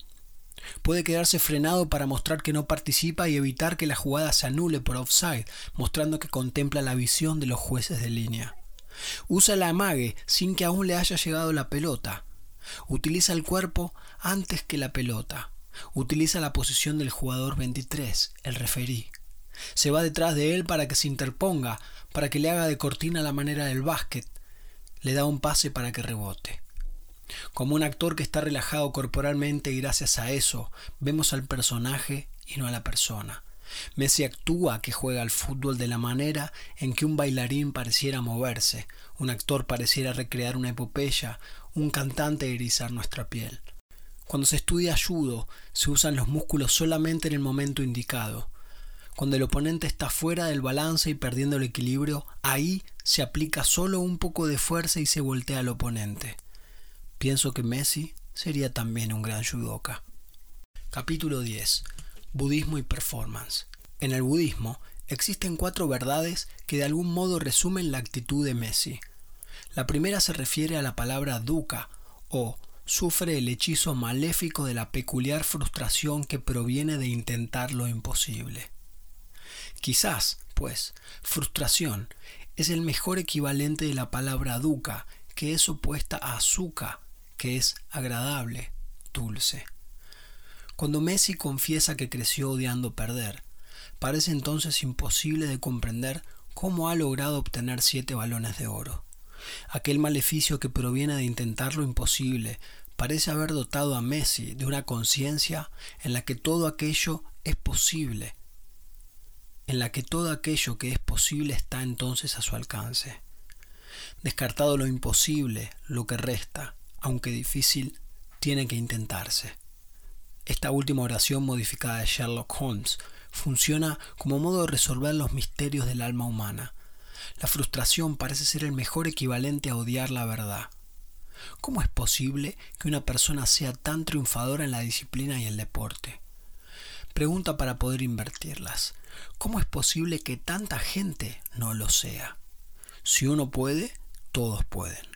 Puede quedarse frenado para mostrar que no participa y evitar que la jugada se anule por offside, mostrando que contempla la visión de los jueces de línea. Usa la amague sin que aún le haya llegado la pelota. Utiliza el cuerpo antes que la pelota. Utiliza la posición del jugador 23, el referí. Se va detrás de él para que se interponga, para que le haga de cortina la manera del básquet. Le da un pase para que rebote. Como un actor que está relajado corporalmente y gracias a eso vemos al personaje y no a la persona. Messi actúa que juega al fútbol de la manera en que un bailarín pareciera moverse, un actor pareciera recrear una epopeya, un cantante erizar nuestra piel. Cuando se estudia judo, se usan los músculos solamente en el momento indicado. Cuando el oponente está fuera del balance y perdiendo el equilibrio, ahí se aplica solo un poco de fuerza y se voltea al oponente. Pienso que Messi sería también un gran judoka. Capítulo 10. Budismo y performance. En el budismo existen cuatro verdades que de algún modo resumen la actitud de Messi. La primera se refiere a la palabra duca o sufre el hechizo maléfico de la peculiar frustración que proviene de intentar lo imposible. Quizás, pues, frustración es el mejor equivalente de la palabra duca, que es opuesta a azúcar, que es agradable, dulce. Cuando Messi confiesa que creció odiando perder, parece entonces imposible de comprender cómo ha logrado obtener siete balones de oro. Aquel maleficio que proviene de intentar lo imposible parece haber dotado a Messi de una conciencia en la que todo aquello es posible, en la que todo aquello que es posible está entonces a su alcance. Descartado lo imposible, lo que resta, aunque difícil, tiene que intentarse. Esta última oración modificada de Sherlock Holmes funciona como modo de resolver los misterios del alma humana. La frustración parece ser el mejor equivalente a odiar la verdad. ¿Cómo es posible que una persona sea tan triunfadora en la disciplina y el deporte? Pregunta para poder invertirlas. ¿Cómo es posible que tanta gente no lo sea? Si uno puede, todos pueden.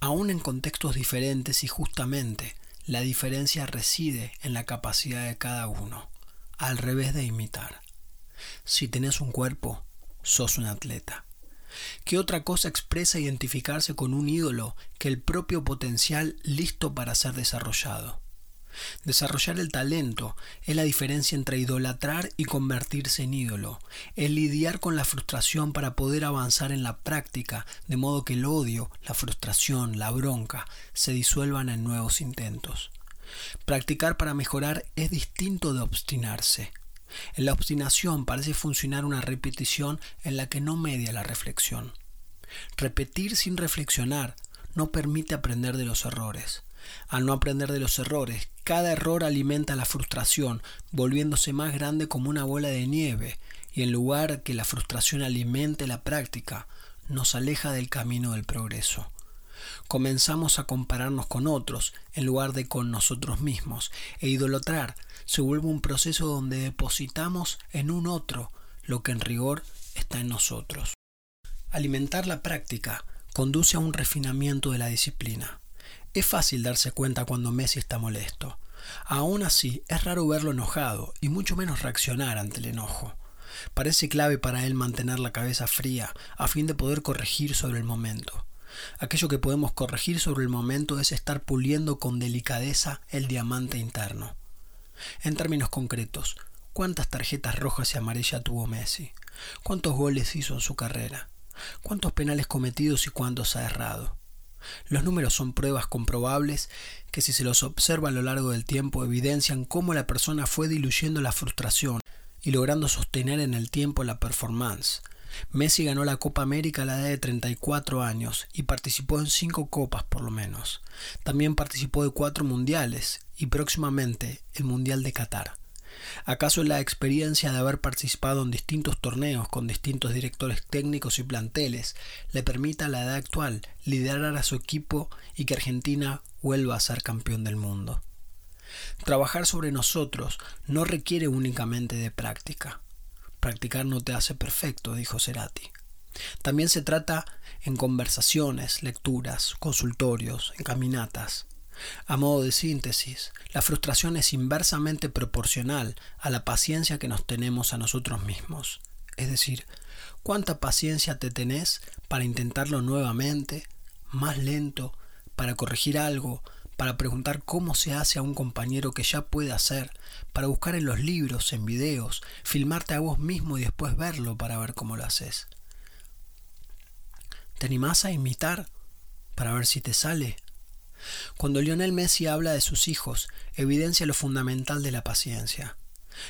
Aún en contextos diferentes y justamente la diferencia reside en la capacidad de cada uno, al revés de imitar. Si tenés un cuerpo, sos un atleta. ¿Qué otra cosa expresa identificarse con un ídolo que el propio potencial listo para ser desarrollado? Desarrollar el talento es la diferencia entre idolatrar y convertirse en ídolo, el lidiar con la frustración para poder avanzar en la práctica, de modo que el odio, la frustración, la bronca se disuelvan en nuevos intentos. Practicar para mejorar es distinto de obstinarse. En la obstinación parece funcionar una repetición en la que no media la reflexión. Repetir sin reflexionar no permite aprender de los errores. Al no aprender de los errores, cada error alimenta la frustración, volviéndose más grande como una bola de nieve, y en lugar que la frustración alimente la práctica, nos aleja del camino del progreso. Comenzamos a compararnos con otros en lugar de con nosotros mismos, e idolatrar se vuelve un proceso donde depositamos en un otro lo que en rigor está en nosotros. Alimentar la práctica conduce a un refinamiento de la disciplina. Es fácil darse cuenta cuando Messi está molesto. Aún así, es raro verlo enojado y mucho menos reaccionar ante el enojo. Parece clave para él mantener la cabeza fría a fin de poder corregir sobre el momento. Aquello que podemos corregir sobre el momento es estar puliendo con delicadeza el diamante interno. En términos concretos, ¿cuántas tarjetas rojas y amarillas tuvo Messi? ¿Cuántos goles hizo en su carrera? ¿Cuántos penales cometidos y cuántos ha errado? Los números son pruebas comprobables que si se los observa a lo largo del tiempo evidencian cómo la persona fue diluyendo la frustración y logrando sostener en el tiempo la performance. Messi ganó la Copa América a la edad de 34 años y participó en cinco copas por lo menos. También participó de cuatro mundiales y próximamente el Mundial de Qatar. ¿Acaso la experiencia de haber participado en distintos torneos con distintos directores técnicos y planteles le permita a la edad actual liderar a su equipo y que Argentina vuelva a ser campeón del mundo? Trabajar sobre nosotros no requiere únicamente de práctica. Practicar no te hace perfecto, dijo Cerati. También se trata en conversaciones, lecturas, consultorios, en caminatas. A modo de síntesis, la frustración es inversamente proporcional a la paciencia que nos tenemos a nosotros mismos. Es decir, cuánta paciencia te tenés para intentarlo nuevamente, más lento, para corregir algo, para preguntar cómo se hace a un compañero que ya puede hacer, para buscar en los libros, en videos, filmarte a vos mismo y después verlo para ver cómo lo haces. ¿Te animás a imitar para ver si te sale? Cuando Lionel Messi habla de sus hijos, evidencia lo fundamental de la paciencia.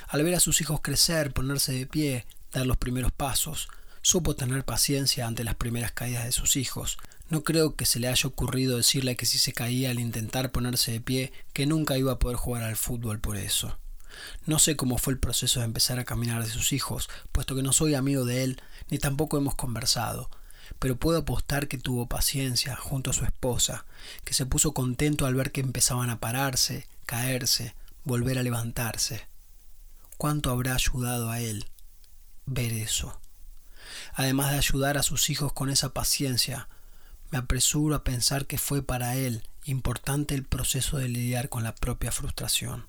Al ver a sus hijos crecer, ponerse de pie, dar los primeros pasos, supo tener paciencia ante las primeras caídas de sus hijos. No creo que se le haya ocurrido decirle que si se caía al intentar ponerse de pie, que nunca iba a poder jugar al fútbol por eso. No sé cómo fue el proceso de empezar a caminar de sus hijos, puesto que no soy amigo de él, ni tampoco hemos conversado, pero puedo apostar que tuvo paciencia junto a su esposa, que se puso contento al ver que empezaban a pararse, caerse, volver a levantarse. ¿Cuánto habrá ayudado a él ver eso? Además de ayudar a sus hijos con esa paciencia, me apresuro a pensar que fue para él importante el proceso de lidiar con la propia frustración.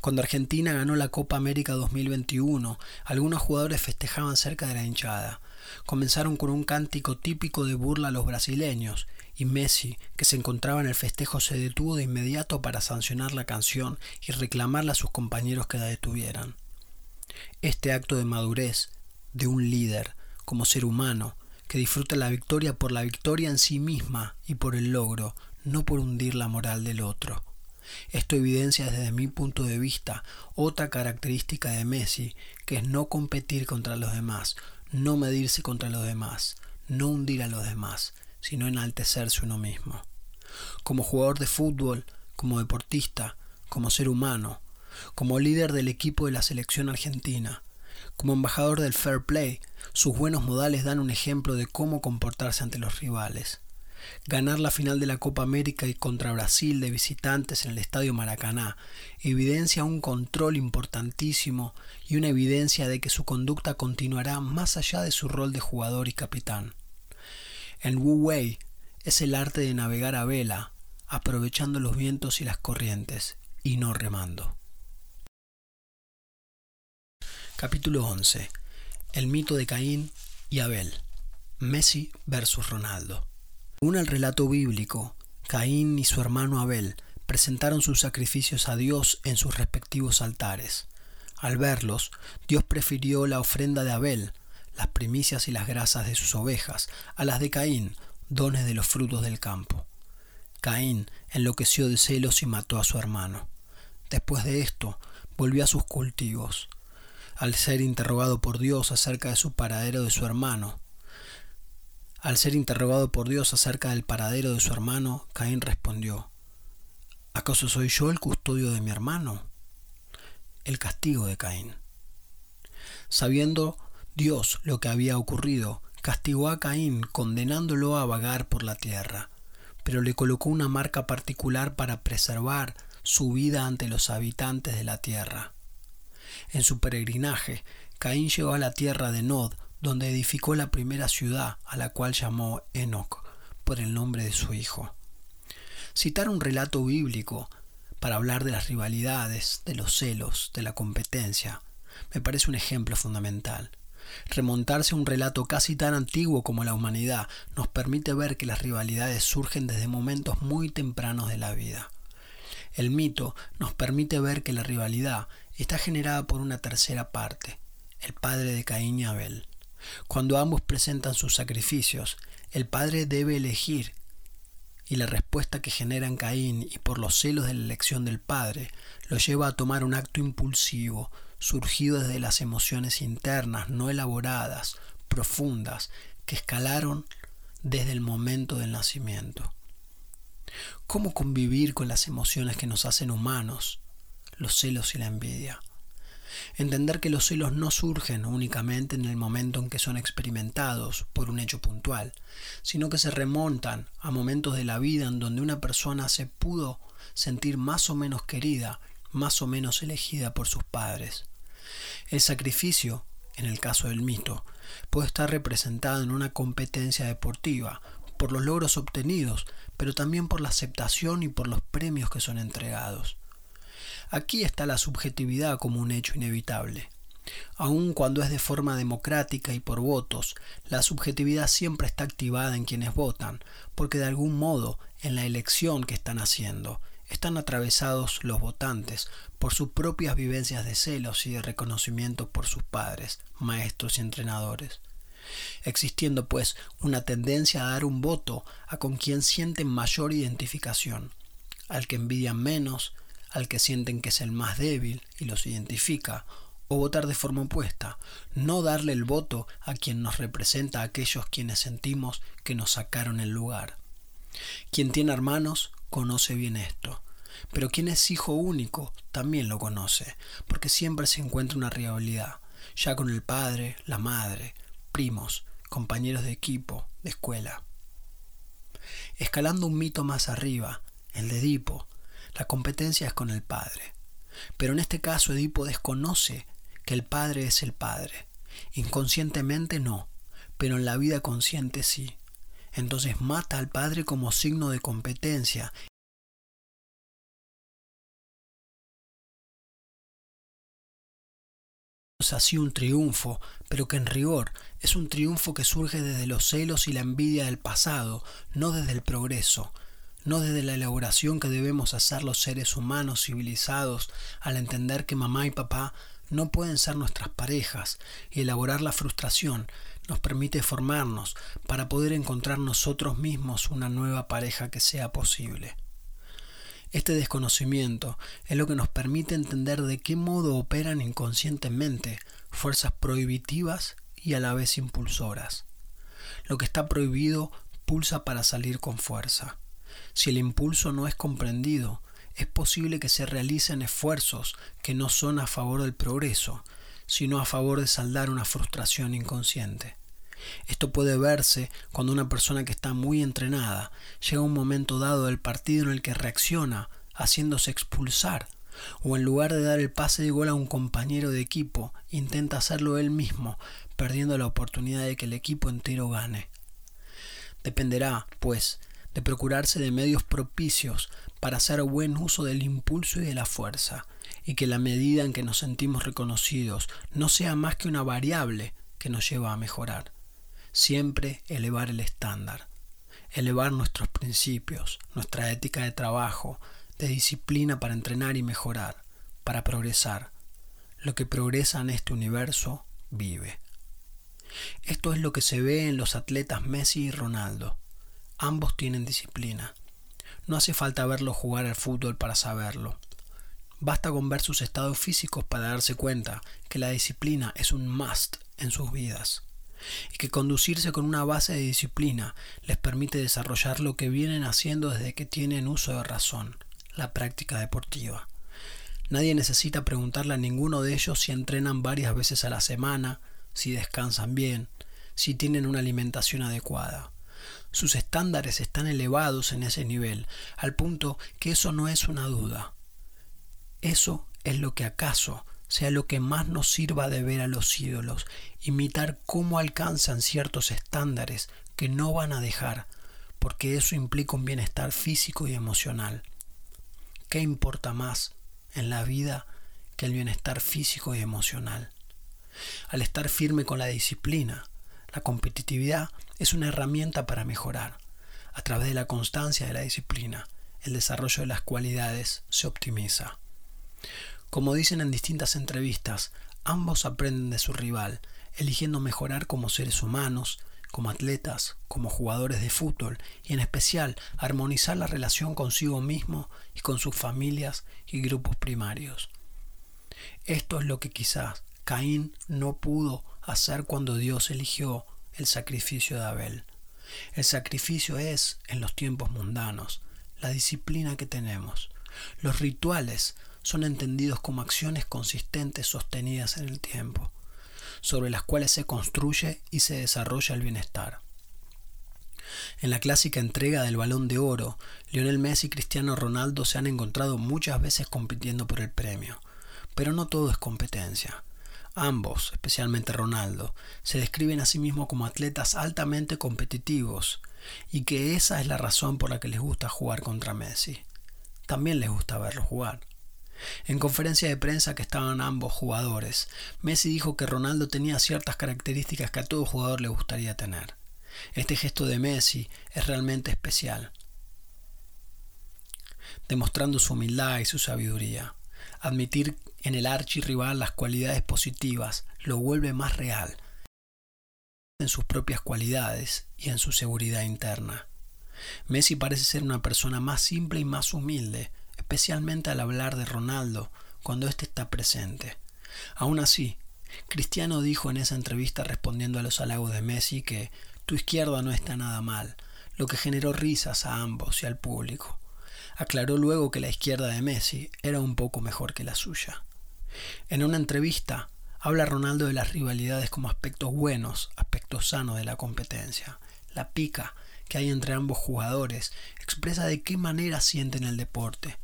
Cuando Argentina ganó la Copa América 2021, algunos jugadores festejaban cerca de la hinchada. Comenzaron con un cántico típico de burla a los brasileños, y Messi, que se encontraba en el festejo, se detuvo de inmediato para sancionar la canción y reclamarle a sus compañeros que la detuvieran. Este acto de madurez de un líder, como ser humano, que disfruta la victoria por la victoria en sí misma y por el logro, no por hundir la moral del otro. Esto evidencia desde mi punto de vista otra característica de Messi, que es no competir contra los demás, no medirse contra los demás, no hundir a los demás, sino enaltecerse uno mismo. Como jugador de fútbol, como deportista, como ser humano, como líder del equipo de la selección argentina, como embajador del fair play, sus buenos modales dan un ejemplo de cómo comportarse ante los rivales. Ganar la final de la Copa América y contra Brasil de visitantes en el Estadio Maracaná evidencia un control importantísimo y una evidencia de que su conducta continuará más allá de su rol de jugador y capitán. En Wu Wei es el arte de navegar a vela, aprovechando los vientos y las corrientes, y no remando. Capítulo 11. El mito de Caín y Abel. Messi versus Ronaldo. Según el relato bíblico, Caín y su hermano Abel presentaron sus sacrificios a Dios en sus respectivos altares. Al verlos, Dios prefirió la ofrenda de Abel, las primicias y las grasas de sus ovejas, a las de Caín, dones de los frutos del campo. Caín enloqueció de celos y mató a su hermano. Después de esto, volvió a sus cultivos al ser interrogado por Dios acerca de su paradero de su hermano. Al ser interrogado por Dios acerca del paradero de su hermano, Caín respondió, ¿acaso soy yo el custodio de mi hermano? El castigo de Caín. Sabiendo Dios lo que había ocurrido, castigó a Caín condenándolo a vagar por la tierra, pero le colocó una marca particular para preservar su vida ante los habitantes de la tierra. En su peregrinaje, Caín llegó a la tierra de Nod, donde edificó la primera ciudad, a la cual llamó Enoch, por el nombre de su hijo. Citar un relato bíblico para hablar de las rivalidades, de los celos, de la competencia, me parece un ejemplo fundamental. Remontarse a un relato casi tan antiguo como la humanidad nos permite ver que las rivalidades surgen desde momentos muy tempranos de la vida. El mito nos permite ver que la rivalidad está generada por una tercera parte, el padre de Caín y Abel. Cuando ambos presentan sus sacrificios, el padre debe elegir y la respuesta que genera en Caín y por los celos de la elección del padre lo lleva a tomar un acto impulsivo, surgido desde las emociones internas, no elaboradas, profundas, que escalaron desde el momento del nacimiento. ¿Cómo convivir con las emociones que nos hacen humanos? los celos y la envidia. Entender que los celos no surgen únicamente en el momento en que son experimentados por un hecho puntual, sino que se remontan a momentos de la vida en donde una persona se pudo sentir más o menos querida, más o menos elegida por sus padres. El sacrificio, en el caso del mito, puede estar representado en una competencia deportiva, por los logros obtenidos, pero también por la aceptación y por los premios que son entregados. Aquí está la subjetividad como un hecho inevitable. Aun cuando es de forma democrática y por votos, la subjetividad siempre está activada en quienes votan, porque de algún modo, en la elección que están haciendo, están atravesados los votantes por sus propias vivencias de celos y de reconocimiento por sus padres, maestros y entrenadores. Existiendo pues una tendencia a dar un voto a con quien sienten mayor identificación, al que envidian menos, al que sienten que es el más débil y los identifica, o votar de forma opuesta, no darle el voto a quien nos representa a aquellos quienes sentimos que nos sacaron el lugar. Quien tiene hermanos conoce bien esto, pero quien es hijo único también lo conoce, porque siempre se encuentra una rivalidad, ya con el padre, la madre, primos, compañeros de equipo, de escuela. Escalando un mito más arriba, el de Edipo, la competencia es con el padre. Pero en este caso Edipo desconoce que el padre es el padre. Inconscientemente no, pero en la vida consciente sí. entonces mata al padre como signo de competencia así un triunfo, pero que en rigor es un triunfo que surge desde los celos y la envidia del pasado, no desde el progreso, no desde la elaboración que debemos hacer los seres humanos civilizados al entender que mamá y papá no pueden ser nuestras parejas y elaborar la frustración nos permite formarnos para poder encontrar nosotros mismos una nueva pareja que sea posible. Este desconocimiento es lo que nos permite entender de qué modo operan inconscientemente fuerzas prohibitivas y a la vez impulsoras. Lo que está prohibido pulsa para salir con fuerza. Si el impulso no es comprendido, es posible que se realicen esfuerzos que no son a favor del progreso, sino a favor de saldar una frustración inconsciente. Esto puede verse cuando una persona que está muy entrenada llega a un momento dado del partido en el que reacciona haciéndose expulsar, o en lugar de dar el pase de gol a un compañero de equipo, intenta hacerlo él mismo, perdiendo la oportunidad de que el equipo entero gane. Dependerá, pues, de procurarse de medios propicios para hacer buen uso del impulso y de la fuerza, y que la medida en que nos sentimos reconocidos no sea más que una variable que nos lleva a mejorar siempre elevar el estándar, elevar nuestros principios, nuestra ética de trabajo, de disciplina para entrenar y mejorar, para progresar. Lo que progresa en este universo vive. Esto es lo que se ve en los atletas Messi y Ronaldo. Ambos tienen disciplina. No hace falta verlos jugar al fútbol para saberlo. Basta con ver sus estados físicos para darse cuenta que la disciplina es un must en sus vidas y que conducirse con una base de disciplina les permite desarrollar lo que vienen haciendo desde que tienen uso de razón, la práctica deportiva. Nadie necesita preguntarle a ninguno de ellos si entrenan varias veces a la semana, si descansan bien, si tienen una alimentación adecuada. Sus estándares están elevados en ese nivel, al punto que eso no es una duda. Eso es lo que acaso sea lo que más nos sirva de ver a los ídolos, imitar cómo alcanzan ciertos estándares que no van a dejar, porque eso implica un bienestar físico y emocional. ¿Qué importa más en la vida que el bienestar físico y emocional? Al estar firme con la disciplina, la competitividad es una herramienta para mejorar. A través de la constancia de la disciplina, el desarrollo de las cualidades se optimiza. Como dicen en distintas entrevistas, ambos aprenden de su rival, eligiendo mejorar como seres humanos, como atletas, como jugadores de fútbol y en especial armonizar la relación consigo mismo y con sus familias y grupos primarios. Esto es lo que quizás Caín no pudo hacer cuando Dios eligió el sacrificio de Abel. El sacrificio es, en los tiempos mundanos, la disciplina que tenemos. Los rituales son entendidos como acciones consistentes sostenidas en el tiempo, sobre las cuales se construye y se desarrolla el bienestar. En la clásica entrega del balón de oro, Lionel Messi y Cristiano Ronaldo se han encontrado muchas veces compitiendo por el premio, pero no todo es competencia. Ambos, especialmente Ronaldo, se describen a sí mismos como atletas altamente competitivos y que esa es la razón por la que les gusta jugar contra Messi. También les gusta verlo jugar. En conferencia de prensa que estaban ambos jugadores, Messi dijo que Ronaldo tenía ciertas características que a todo jugador le gustaría tener. Este gesto de Messi es realmente especial, demostrando su humildad y su sabiduría. Admitir en el archirrival las cualidades positivas lo vuelve más real en sus propias cualidades y en su seguridad interna. Messi parece ser una persona más simple y más humilde, especialmente al hablar de Ronaldo cuando éste está presente. Aún así, Cristiano dijo en esa entrevista respondiendo a los halagos de Messi que tu izquierda no está nada mal, lo que generó risas a ambos y al público. Aclaró luego que la izquierda de Messi era un poco mejor que la suya. En una entrevista, habla Ronaldo de las rivalidades como aspectos buenos, aspectos sanos de la competencia. La pica que hay entre ambos jugadores expresa de qué manera sienten el deporte,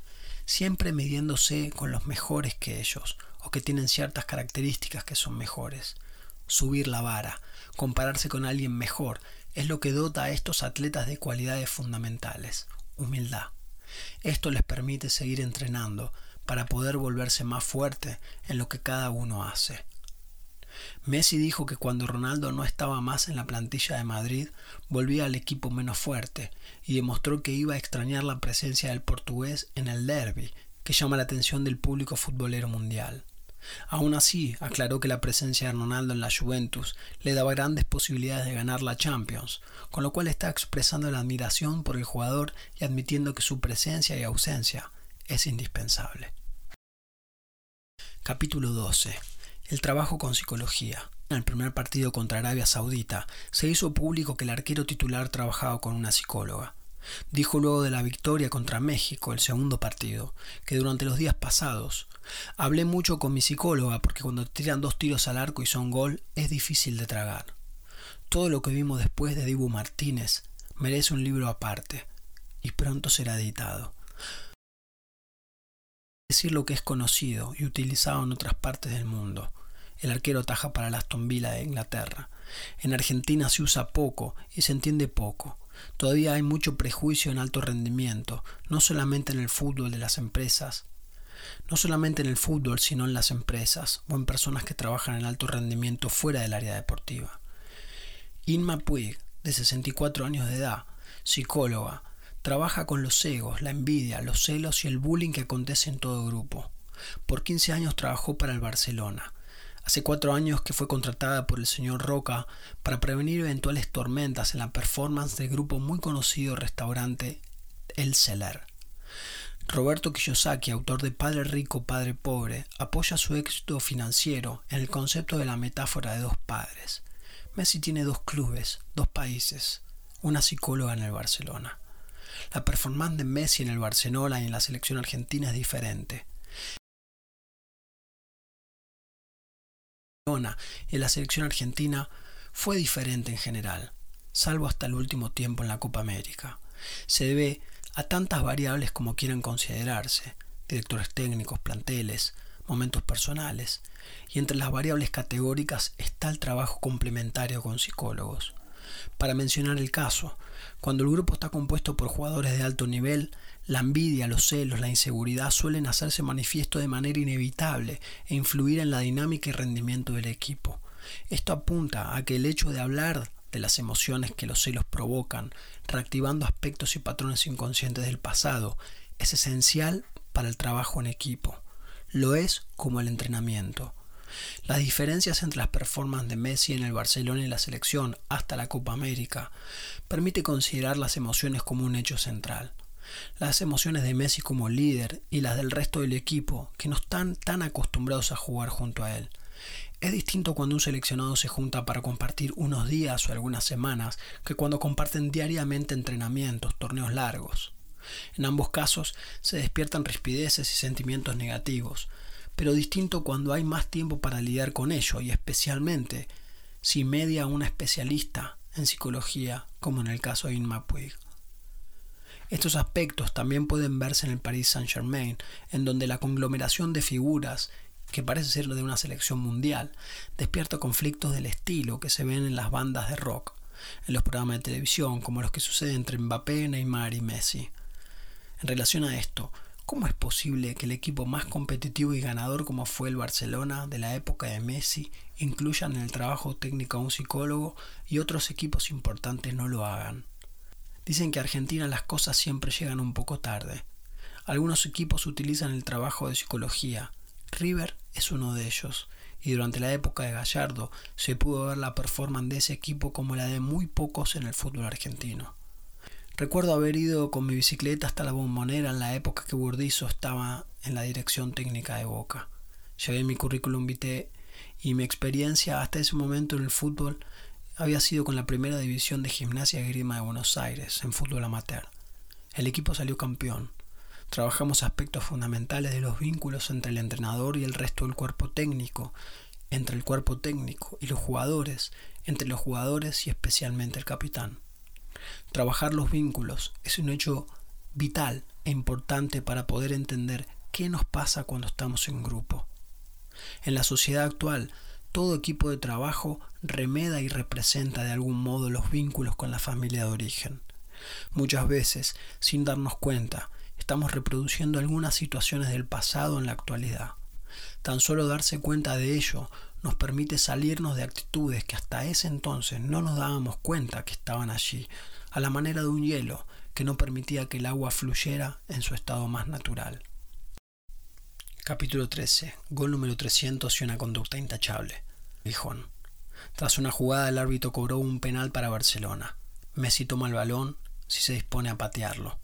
siempre midiéndose con los mejores que ellos o que tienen ciertas características que son mejores. Subir la vara, compararse con alguien mejor, es lo que dota a estos atletas de cualidades fundamentales, humildad. Esto les permite seguir entrenando para poder volverse más fuerte en lo que cada uno hace. Messi dijo que cuando Ronaldo no estaba más en la plantilla de Madrid, volvía al equipo menos fuerte y demostró que iba a extrañar la presencia del portugués en el derby, que llama la atención del público futbolero mundial. Aún así, aclaró que la presencia de Ronaldo en la Juventus le daba grandes posibilidades de ganar la Champions, con lo cual está expresando la admiración por el jugador y admitiendo que su presencia y ausencia es indispensable. Capítulo 12. El trabajo con psicología. En el primer partido contra Arabia Saudita se hizo público que el arquero titular trabajaba con una psicóloga. Dijo luego de la victoria contra México, el segundo partido, que durante los días pasados hablé mucho con mi psicóloga porque cuando tiran dos tiros al arco y son gol es difícil de tragar. Todo lo que vimos después de Dibu Martínez merece un libro aparte y pronto será editado. Decir lo que es conocido y utilizado en otras partes del mundo. El arquero taja para la Aston Villa de Inglaterra. En Argentina se usa poco y se entiende poco. Todavía hay mucho prejuicio en alto rendimiento, no solamente en el fútbol de las empresas, no solamente en el fútbol, sino en las empresas o en personas que trabajan en alto rendimiento fuera del área deportiva. Inma Puig, de 64 años de edad, psicóloga, trabaja con los egos, la envidia, los celos y el bullying que acontece en todo grupo. Por 15 años trabajó para el Barcelona. Hace cuatro años que fue contratada por el señor Roca para prevenir eventuales tormentas en la performance del grupo muy conocido restaurante El Celer. Roberto Kiyosaki, autor de Padre Rico, Padre Pobre, apoya su éxito financiero en el concepto de la metáfora de dos padres. Messi tiene dos clubes, dos países, una psicóloga en el Barcelona. La performance de Messi en el Barcelona y en la selección argentina es diferente. Y la selección argentina fue diferente en general, salvo hasta el último tiempo en la Copa América. Se debe a tantas variables como quieran considerarse, directores técnicos, planteles, momentos personales, y entre las variables categóricas está el trabajo complementario con psicólogos. Para mencionar el caso, cuando el grupo está compuesto por jugadores de alto nivel, la envidia, los celos, la inseguridad suelen hacerse manifiesto de manera inevitable e influir en la dinámica y rendimiento del equipo. Esto apunta a que el hecho de hablar de las emociones que los celos provocan, reactivando aspectos y patrones inconscientes del pasado, es esencial para el trabajo en equipo. Lo es como el entrenamiento. Las diferencias entre las performances de Messi en el Barcelona y la selección hasta la Copa América permite considerar las emociones como un hecho central las emociones de Messi como líder y las del resto del equipo, que no están tan acostumbrados a jugar junto a él. Es distinto cuando un seleccionado se junta para compartir unos días o algunas semanas que cuando comparten diariamente entrenamientos, torneos largos. En ambos casos se despiertan rispideces y sentimientos negativos, pero distinto cuando hay más tiempo para lidiar con ello y especialmente si media una especialista en psicología como en el caso de Inma Puig. Estos aspectos también pueden verse en el Paris Saint-Germain, en donde la conglomeración de figuras, que parece ser de una selección mundial, despierta conflictos del estilo que se ven en las bandas de rock, en los programas de televisión, como los que suceden entre Mbappé, Neymar y Messi. En relación a esto, ¿cómo es posible que el equipo más competitivo y ganador como fue el Barcelona de la época de Messi incluyan en el trabajo técnico a un psicólogo y otros equipos importantes no lo hagan? Dicen que Argentina las cosas siempre llegan un poco tarde. Algunos equipos utilizan el trabajo de psicología. River es uno de ellos. Y durante la época de Gallardo se pudo ver la performance de ese equipo como la de muy pocos en el fútbol argentino. Recuerdo haber ido con mi bicicleta hasta la bombonera en la época que Burdizo estaba en la dirección técnica de Boca. Llevé mi currículum vitae y mi experiencia hasta ese momento en el fútbol había sido con la primera división de Gimnasia Grima de Buenos Aires en fútbol amateur. El equipo salió campeón. Trabajamos aspectos fundamentales de los vínculos entre el entrenador y el resto del cuerpo técnico, entre el cuerpo técnico y los jugadores, entre los jugadores y especialmente el capitán. Trabajar los vínculos es un hecho vital e importante para poder entender qué nos pasa cuando estamos en grupo. En la sociedad actual, todo equipo de trabajo remeda y representa de algún modo los vínculos con la familia de origen. Muchas veces, sin darnos cuenta, estamos reproduciendo algunas situaciones del pasado en la actualidad. Tan solo darse cuenta de ello nos permite salirnos de actitudes que hasta ese entonces no nos dábamos cuenta que estaban allí, a la manera de un hielo que no permitía que el agua fluyera en su estado más natural. Capítulo 13. Gol número 300 y una conducta intachable. Gijón. Tras una jugada el árbitro cobró un penal para Barcelona. Messi toma el balón si se dispone a patearlo.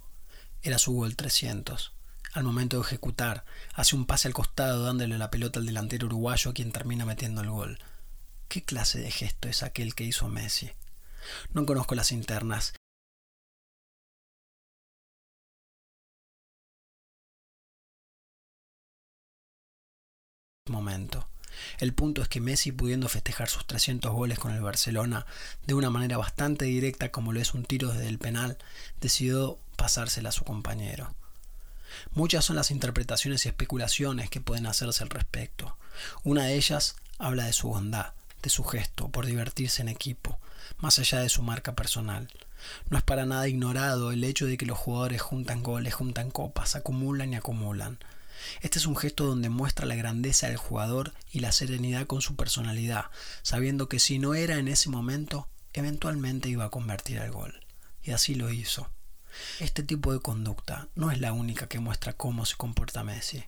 Era su gol 300. Al momento de ejecutar, hace un pase al costado dándole la pelota al delantero uruguayo quien termina metiendo el gol. ¿Qué clase de gesto es aquel que hizo Messi? No conozco las internas. Momento. El punto es que Messi, pudiendo festejar sus 300 goles con el Barcelona de una manera bastante directa como lo es un tiro desde el penal, decidió pasársela a su compañero. Muchas son las interpretaciones y especulaciones que pueden hacerse al respecto. Una de ellas habla de su bondad, de su gesto por divertirse en equipo, más allá de su marca personal. No es para nada ignorado el hecho de que los jugadores juntan goles, juntan copas, acumulan y acumulan. Este es un gesto donde muestra la grandeza del jugador y la serenidad con su personalidad, sabiendo que si no era en ese momento, eventualmente iba a convertir al gol. Y así lo hizo. Este tipo de conducta no es la única que muestra cómo se comporta Messi.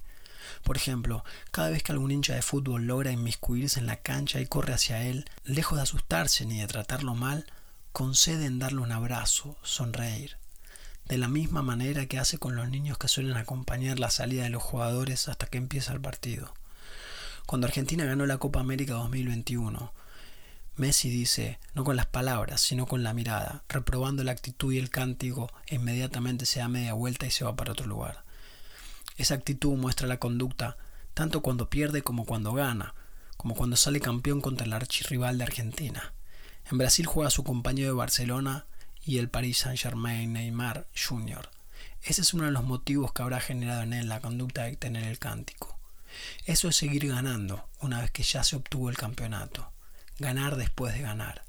Por ejemplo, cada vez que algún hincha de fútbol logra inmiscuirse en la cancha y corre hacia él, lejos de asustarse ni de tratarlo mal, concede en darle un abrazo, sonreír de la misma manera que hace con los niños que suelen acompañar la salida de los jugadores hasta que empieza el partido. Cuando Argentina ganó la Copa América 2021, Messi dice, no con las palabras, sino con la mirada, reprobando la actitud y el cántico, inmediatamente se da media vuelta y se va para otro lugar. Esa actitud muestra la conducta tanto cuando pierde como cuando gana, como cuando sale campeón contra el archirrival de Argentina. En Brasil juega su compañero de Barcelona y el Paris Saint-Germain Neymar Jr. Ese es uno de los motivos que habrá generado en él la conducta de tener el cántico. Eso es seguir ganando una vez que ya se obtuvo el campeonato. Ganar después de ganar.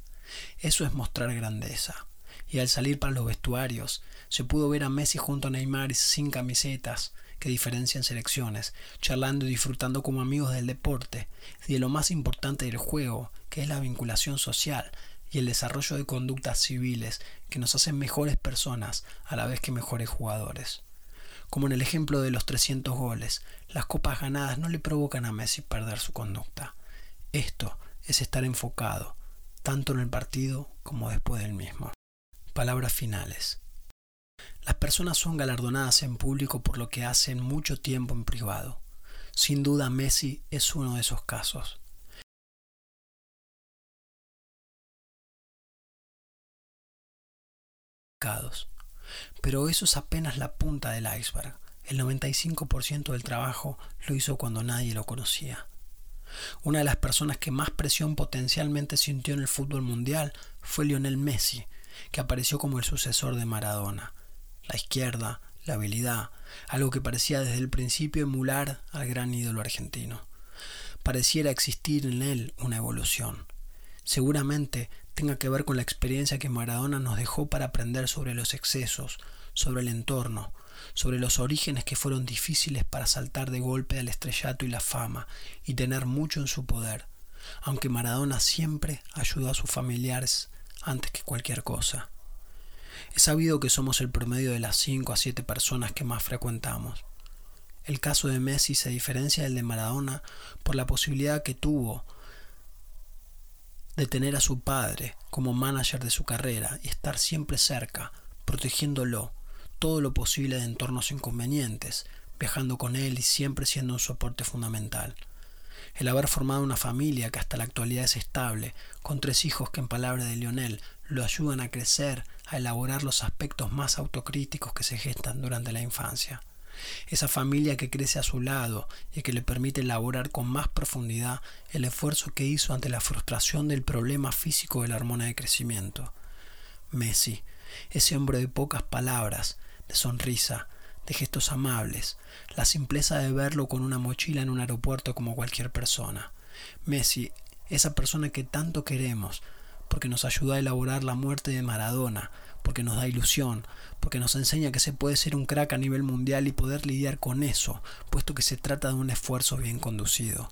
Eso es mostrar grandeza. Y al salir para los vestuarios, se pudo ver a Messi junto a Neymar sin camisetas, que diferencian selecciones, charlando y disfrutando como amigos del deporte y de lo más importante del juego, que es la vinculación social, y el desarrollo de conductas civiles que nos hacen mejores personas a la vez que mejores jugadores. Como en el ejemplo de los 300 goles, las copas ganadas no le provocan a Messi perder su conducta. Esto es estar enfocado, tanto en el partido como después del mismo. Palabras finales. Las personas son galardonadas en público por lo que hacen mucho tiempo en privado. Sin duda Messi es uno de esos casos. Pero eso es apenas la punta del iceberg. El 95% del trabajo lo hizo cuando nadie lo conocía. Una de las personas que más presión potencialmente sintió en el fútbol mundial fue Lionel Messi, que apareció como el sucesor de Maradona. La izquierda, la habilidad, algo que parecía desde el principio emular al gran ídolo argentino. Pareciera existir en él una evolución. Seguramente tenga que ver con la experiencia que Maradona nos dejó para aprender sobre los excesos, sobre el entorno, sobre los orígenes que fueron difíciles para saltar de golpe al estrellato y la fama y tener mucho en su poder, aunque Maradona siempre ayudó a sus familiares antes que cualquier cosa. Es sabido que somos el promedio de las 5 a 7 personas que más frecuentamos. El caso de Messi se diferencia del de Maradona por la posibilidad que tuvo de tener a su padre como manager de su carrera y estar siempre cerca, protegiéndolo todo lo posible de entornos inconvenientes, viajando con él y siempre siendo un soporte fundamental. El haber formado una familia que hasta la actualidad es estable, con tres hijos que en palabra de Lionel lo ayudan a crecer, a elaborar los aspectos más autocríticos que se gestan durante la infancia esa familia que crece a su lado y que le permite elaborar con más profundidad el esfuerzo que hizo ante la frustración del problema físico de la hormona de crecimiento. Messi, ese hombre de pocas palabras, de sonrisa, de gestos amables, la simpleza de verlo con una mochila en un aeropuerto como cualquier persona. Messi, esa persona que tanto queremos, porque nos ayudó a elaborar la muerte de Maradona, porque nos da ilusión, porque nos enseña que se puede ser un crack a nivel mundial y poder lidiar con eso, puesto que se trata de un esfuerzo bien conducido.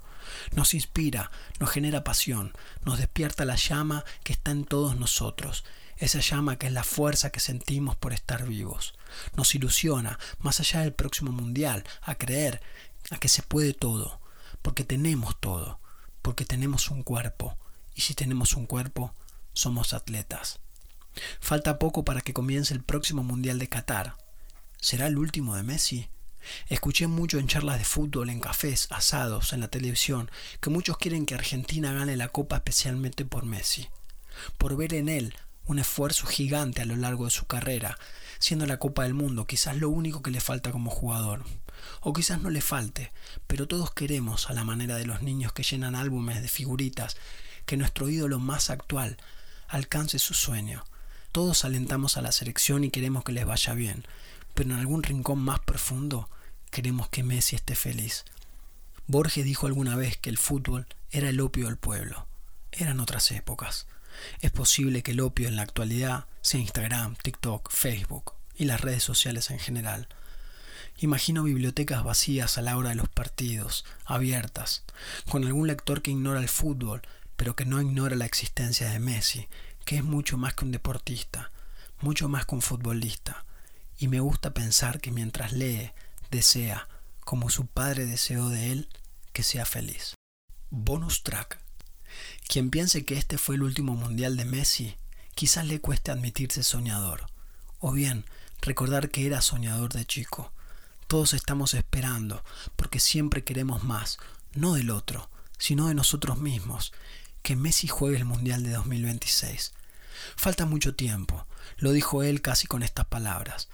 Nos inspira, nos genera pasión, nos despierta la llama que está en todos nosotros, esa llama que es la fuerza que sentimos por estar vivos. Nos ilusiona, más allá del próximo mundial, a creer a que se puede todo, porque tenemos todo, porque tenemos un cuerpo, y si tenemos un cuerpo, somos atletas. Falta poco para que comience el próximo Mundial de Qatar. ¿Será el último de Messi? Escuché mucho en charlas de fútbol, en cafés, asados, en la televisión, que muchos quieren que Argentina gane la Copa especialmente por Messi, por ver en él un esfuerzo gigante a lo largo de su carrera, siendo la Copa del Mundo quizás lo único que le falta como jugador. O quizás no le falte, pero todos queremos, a la manera de los niños que llenan álbumes de figuritas, que nuestro ídolo más actual alcance su sueño. Todos alentamos a la selección y queremos que les vaya bien, pero en algún rincón más profundo queremos que Messi esté feliz. Borges dijo alguna vez que el fútbol era el opio del pueblo. Eran otras épocas. Es posible que el opio en la actualidad sea Instagram, TikTok, Facebook y las redes sociales en general. Imagino bibliotecas vacías a la hora de los partidos, abiertas, con algún lector que ignora el fútbol, pero que no ignora la existencia de Messi, que es mucho más que un deportista, mucho más que un futbolista. Y me gusta pensar que mientras lee, desea, como su padre deseó de él, que sea feliz. Bonus track. Quien piense que este fue el último mundial de Messi, quizás le cueste admitirse soñador, o bien recordar que era soñador de chico. Todos estamos esperando, porque siempre queremos más, no del otro, sino de nosotros mismos, que Messi juegue el Mundial de 2026. Falta mucho tiempo, lo dijo él casi con estas palabras,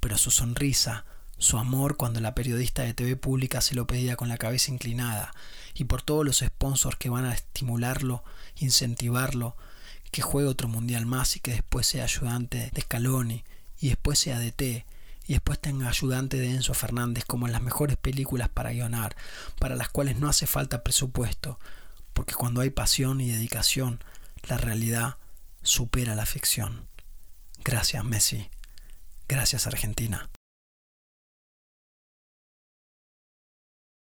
pero su sonrisa, su amor cuando la periodista de TV pública se lo pedía con la cabeza inclinada, y por todos los sponsors que van a estimularlo, incentivarlo, que juegue otro mundial más y que después sea ayudante de Scaloni, y después sea DT, y después tenga ayudante de Enzo Fernández como en las mejores películas para guionar, para las cuales no hace falta presupuesto, porque cuando hay pasión y dedicación, la realidad supera la ficción. Gracias Messi. Gracias Argentina.